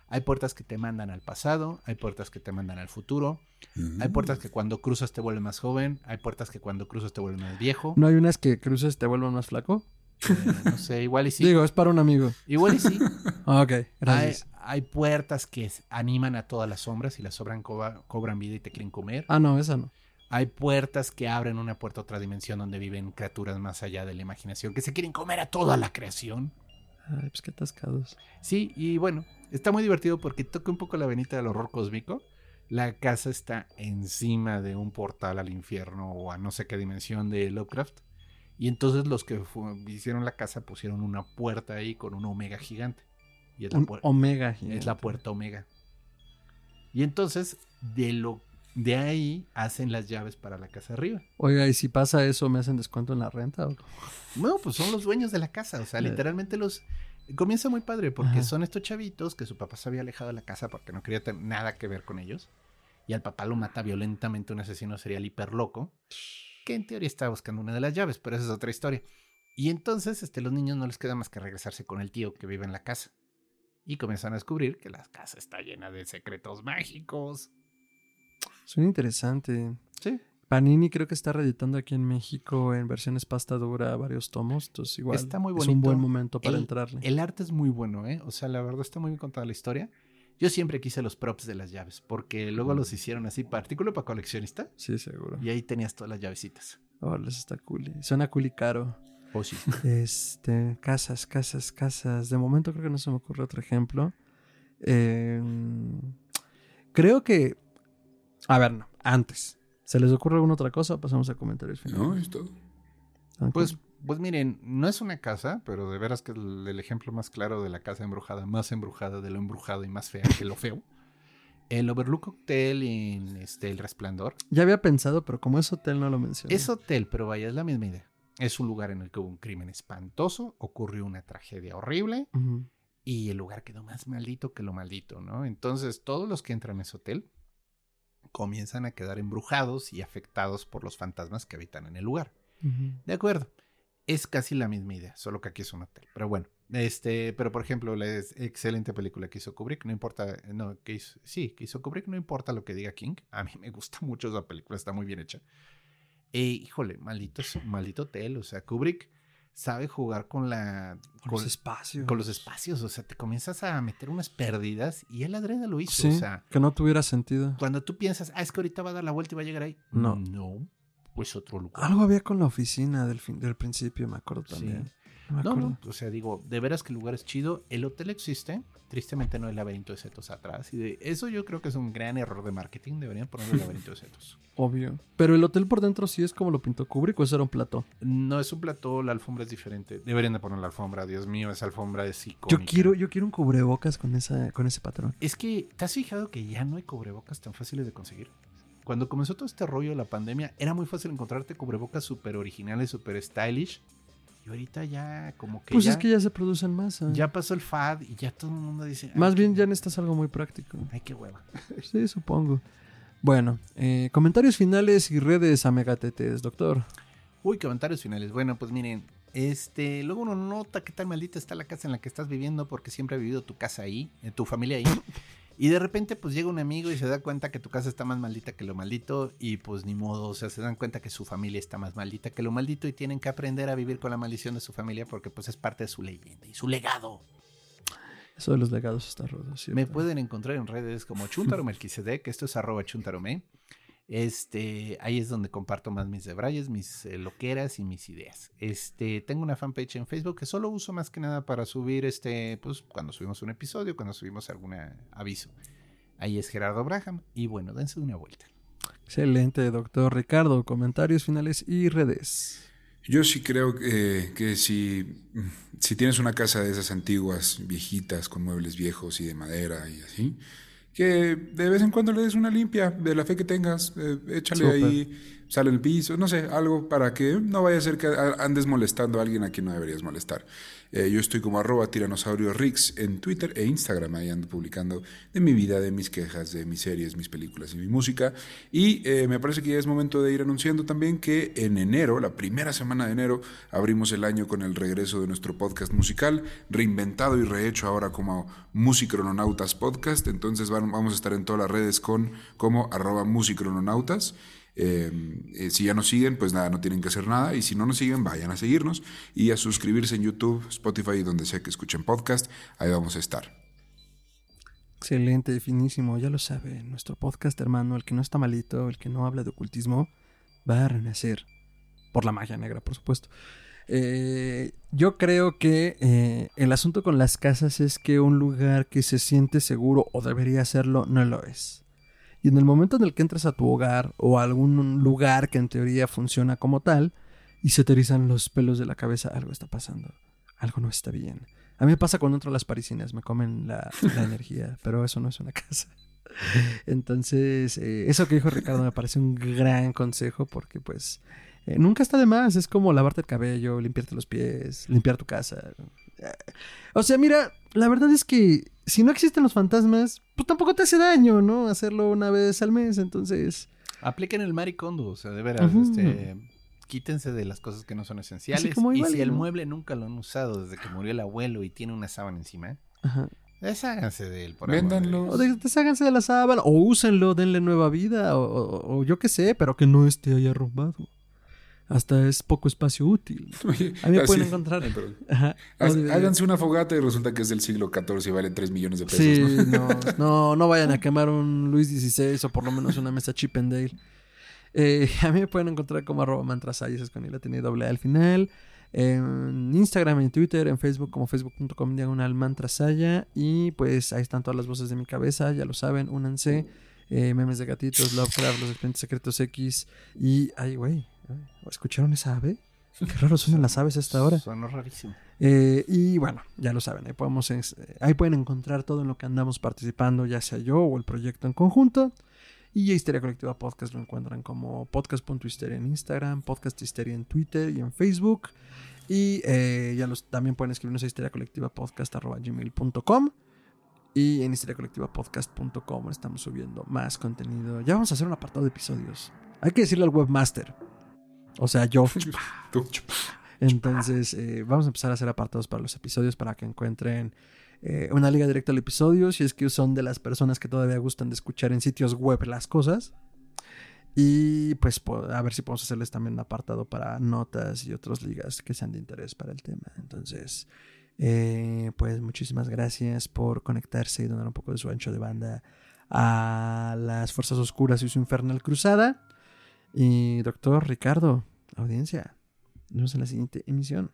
Hay puertas que te mandan al pasado, hay puertas que te mandan al futuro, hay Mm. puertas que cuando cruzas te vuelven más joven, hay puertas que cuando cruzas te vuelven más viejo. ¿No hay unas que cruces y te vuelvan más flaco? Eh, no sé, igual y sí. Digo, es para un amigo. Igual y sí. [laughs] Ah, ok, hay, gracias. hay puertas que animan a todas las sombras y las cobra- cobran vida y te quieren comer. Ah, no, esa no. Hay puertas que abren una puerta a otra dimensión donde viven criaturas más allá de la imaginación que se quieren comer a toda la creación. Ay, pues qué atascados. Sí, y bueno, está muy divertido porque toca un poco la venita del horror cósmico. La casa está encima de un portal al infierno o a no sé qué dimensión de Lovecraft. Y entonces los que hicieron la casa pusieron una puerta ahí con un omega gigante. Y es Un omega es la gigante. puerta omega. Y entonces de lo de ahí hacen las llaves para la casa arriba. Oiga, ¿y si pasa eso, me hacen descuento en la renta? o? No, pues son los dueños de la casa. O sea, [laughs] Eh. literalmente los. Comienza muy padre porque Ajá. son estos chavitos que su papá se había alejado de la casa porque no quería tener nada que ver con ellos. Y al papá lo mata violentamente un asesino serial hiper loco. Que en teoría está buscando una de las llaves, pero esa es otra historia. Y entonces este, los niños no les queda más que regresarse con el tío que vive en la casa. Y comienzan a descubrir que la casa está llena de secretos mágicos. Suena interesante. Sí. Panini creo que está reeditando aquí en México en versiones pasta dura varios tomos. Entonces igual Está muy es un buen momento para El- entrarle. El arte es muy bueno, ¿eh? O sea, la verdad está muy bien contada la historia. Yo siempre quise los props de las llaves, porque luego los hicieron así, para artículo para coleccionista, Sí, seguro. y ahí tenías todas las llavecitas. Oh, les está cool. y Suena cool y caro. Oh, sí. [laughs] Este, casas, casas, casas. De momento creo que no se me ocurre otro ejemplo. Eh, creo que... A ver, no. Antes. ¿Se les ocurre alguna otra cosa? Pasamos a comentarios No, finales. es todo. Pues, pues miren, no es una casa, pero de veras que el, el ejemplo más claro de la casa embrujada, más embrujada de lo embrujado y más fea que lo feo, El Overlook Hotel en este, El Resplandor. Ya había pensado, pero como es hotel no lo mencioné. Es hotel, pero vaya, es la misma idea. Es un lugar en el que hubo un crimen espantoso, ocurrió una tragedia horrible Ujú. y el lugar quedó más maldito que lo maldito, ¿no? Entonces todos los que entran a ese hotel comienzan a quedar embrujados y afectados por los fantasmas que habitan en el lugar. De acuerdo. Es casi la misma idea, solo que aquí es un hotel. Pero bueno, este, pero por ejemplo, la excelente película que hizo Kubrick, no importa, no, que hizo, sí, que hizo Kubrick, no importa lo que diga King. A mí me gusta mucho esa película, está muy bien hecha. E, híjole, maldito, maldito hotel, o sea, Kubrick sabe jugar con la Con con, los espacios. con los espacios, o sea, te comienzas a meter unas pérdidas y él adrede lo hizo, Sí, o sea, que no tuviera sentido. cuando tú piensas, ah, es que ahorita va a dar la vuelta y va a llegar ahí. No. No, pues otro lugar. Algo había con la oficina del, fin, del principio, me acuerdo Sí. No me No, acuerdo. no, o sea, digo, de veras que el lugar es chido. El hotel existe, tristemente no el laberinto de setos atrás. Y de eso yo creo que es un gran error de marketing. Deberían poner el [laughs] laberinto de setos. Obvio. Pero el hotel por dentro sí es como lo pintó Kubrick o eso era un plató. No es un plató, la alfombra es diferente. Deberían de poner la alfombra, Dios mío, esa alfombra es Yo icónica. quiero, yo quiero un cubrebocas con esa, con ese patrón. Es que, ¿te has fijado que ya no hay cubrebocas tan fáciles de conseguir? Cuando comenzó todo este rollo de la pandemia, era muy fácil encontrarte cubrebocas súper originales, súper stylish. Y ahorita ya como que, Pues ya, es que ya se producen más. ¿eh? ya pasó el fad y ya todo el mundo dice... "Ay, Más bien ya necesitas algo muy práctico. Ay, qué hueva. [laughs] Sí, supongo. Bueno, eh, comentarios finales y redes a Megatetes, doctor. Uy, comentarios finales. Bueno, pues miren, este, luego uno nota qué tan maldita está la casa en la que estás viviendo porque siempre ha vivido tu casa ahí, eh, tu familia ahí. Y de repente pues llega un amigo y se da cuenta que tu casa está más maldita que lo maldito y pues ni modo, o sea, se dan cuenta que su familia está más maldita que lo maldito y tienen que aprender a vivir con la maldición de su familia porque pues es parte de su leyenda y su legado. Eso de los legados está roto, ¿cierto? Me pueden encontrar en redes como Chuntaro Melquisedec, esto es arroba chuntarome. Este, ahí es donde comparto más mis debrayes, mis eh, loqueras y mis ideas. Este, tengo una fanpage en Facebook que solo uso más que nada para subir este, pues cuando subimos un episodio, cuando subimos algún aviso. Ahí es Gerardo Braham y bueno, dense una vuelta. Excelente, doctor Ricardo. Comentarios finales y redes. Yo sí creo que, que si, si tienes una casa de esas antiguas, viejitas, con muebles viejos y de madera y así, que de vez en cuando le des una limpia de la fe que tengas, eh, échale ahí, sale el piso, no sé, algo para que no vaya a ser que andes molestando a alguien a quien no deberías molestar. Eh, yo estoy como arroba tiranosaurio Rix en Twitter e Instagram, ahí ando publicando de mi vida, de mis quejas, de mis series, mis películas y mi música. Y eh, me parece que ya es momento de ir anunciando también que en enero, la primera semana de enero, abrimos el año con el regreso de nuestro podcast musical, reinventado y rehecho ahora como Musicrononautas Podcast. Entonces vamos a estar en todas las redes con como arroba. Eh, eh, si ya nos siguen, pues nada, no tienen que hacer nada. Y si no nos siguen, vayan a seguirnos y a suscribirse en YouTube, Spotify y donde sea que escuchen podcast. Ahí vamos a estar. Excelente, finísimo. Ya lo sabe. Nuestro podcast, hermano, el que no está malito, el que no habla de ocultismo, va a renacer. Por la magia negra, por supuesto. Eh, yo creo que el asunto con las casas es que un lugar que se siente seguro o debería serlo no lo es. Y en el momento en el que entras a tu hogar o a algún lugar que en teoría funciona como tal y se te erizan los pelos de la cabeza, algo está pasando. Algo no está bien. A mí me pasa cuando entro a las parisinas, me comen la, la [laughs] energía, pero eso no es una casa. Entonces, eh, eso que dijo Ricardo me parece un gran consejo porque pues eh, nunca está de más. Es como lavarte el cabello, limpiarte los pies, limpiar tu casa. O sea, mira, la verdad es que si no existen los fantasmas, pues tampoco te hace daño, ¿no? Hacerlo una vez al mes, entonces... Apliquen el maricondo, o sea, de veras, este, quítense de las cosas que no son esenciales. como y igual, si el mueble nunca lo han usado desde que murió el abuelo y tiene una sábana encima, Ajá. desháganse de él. Por Véndanlo. O de- desháganse de la sábana, o úsenlo, denle nueva vida, o, o- o yo qué sé, pero que no esté ahí arrumbado. Hasta es poco espacio útil. [laughs] A mí me pueden encontrar. Ajá. Háganse una fogata y resulta que es del siglo XIV y vale 3 millones de pesos. Sí, ¿no? no, [laughs] no, no vayan a quemar un Luis XVI o por lo menos una mesa Chip and Dale. Eh, a mí me pueden encontrar como arroba mantrasayas, es con I latina y doble A al final. En Instagram, en Twitter, en Facebook como facebook.com diagonal mantrasaya. Y pues ahí están todas las voces de mi cabeza, ya lo saben, únanse. Eh, memes de gatitos, Lovecraft, los expedientes secretos X. Y, ay, güey, ¿escucharon esa ave? Qué raro suenan las aves a esta hora. Sonó rarísimo. Eh, y bueno, ya lo saben, ahí, podemos, ahí pueden encontrar todo en lo que andamos participando, ya sea yo o el proyecto en conjunto. Y Histeria Colectiva Podcast lo encuentran como podcast.histeria en Instagram, Podcast Histeria en Twitter y en Facebook. Y eh, ya los, también pueden escribirnos a Histeria Colectiva Podcast.gmail.com y en histeriacolectivapodcast.com estamos subiendo más contenido. Ya vamos a hacer un apartado de episodios. Hay que decirle al webmaster. O sea, yo. Entonces, eh, vamos a empezar a hacer apartados para los episodios para que encuentren eh, una liga directa al episodio, si es que son de las personas que todavía gustan de escuchar en sitios web las cosas. Y pues a ver si podemos hacerles también un apartado para notas y otras ligas que sean de interés para el tema. Entonces, eh, pues muchísimas gracias por conectarse y donar un poco de su ancho de banda a las Fuerzas Oscuras y su infernal cruzada. Y doctor Ricardo, audiencia, nos vemos en la siguiente emisión.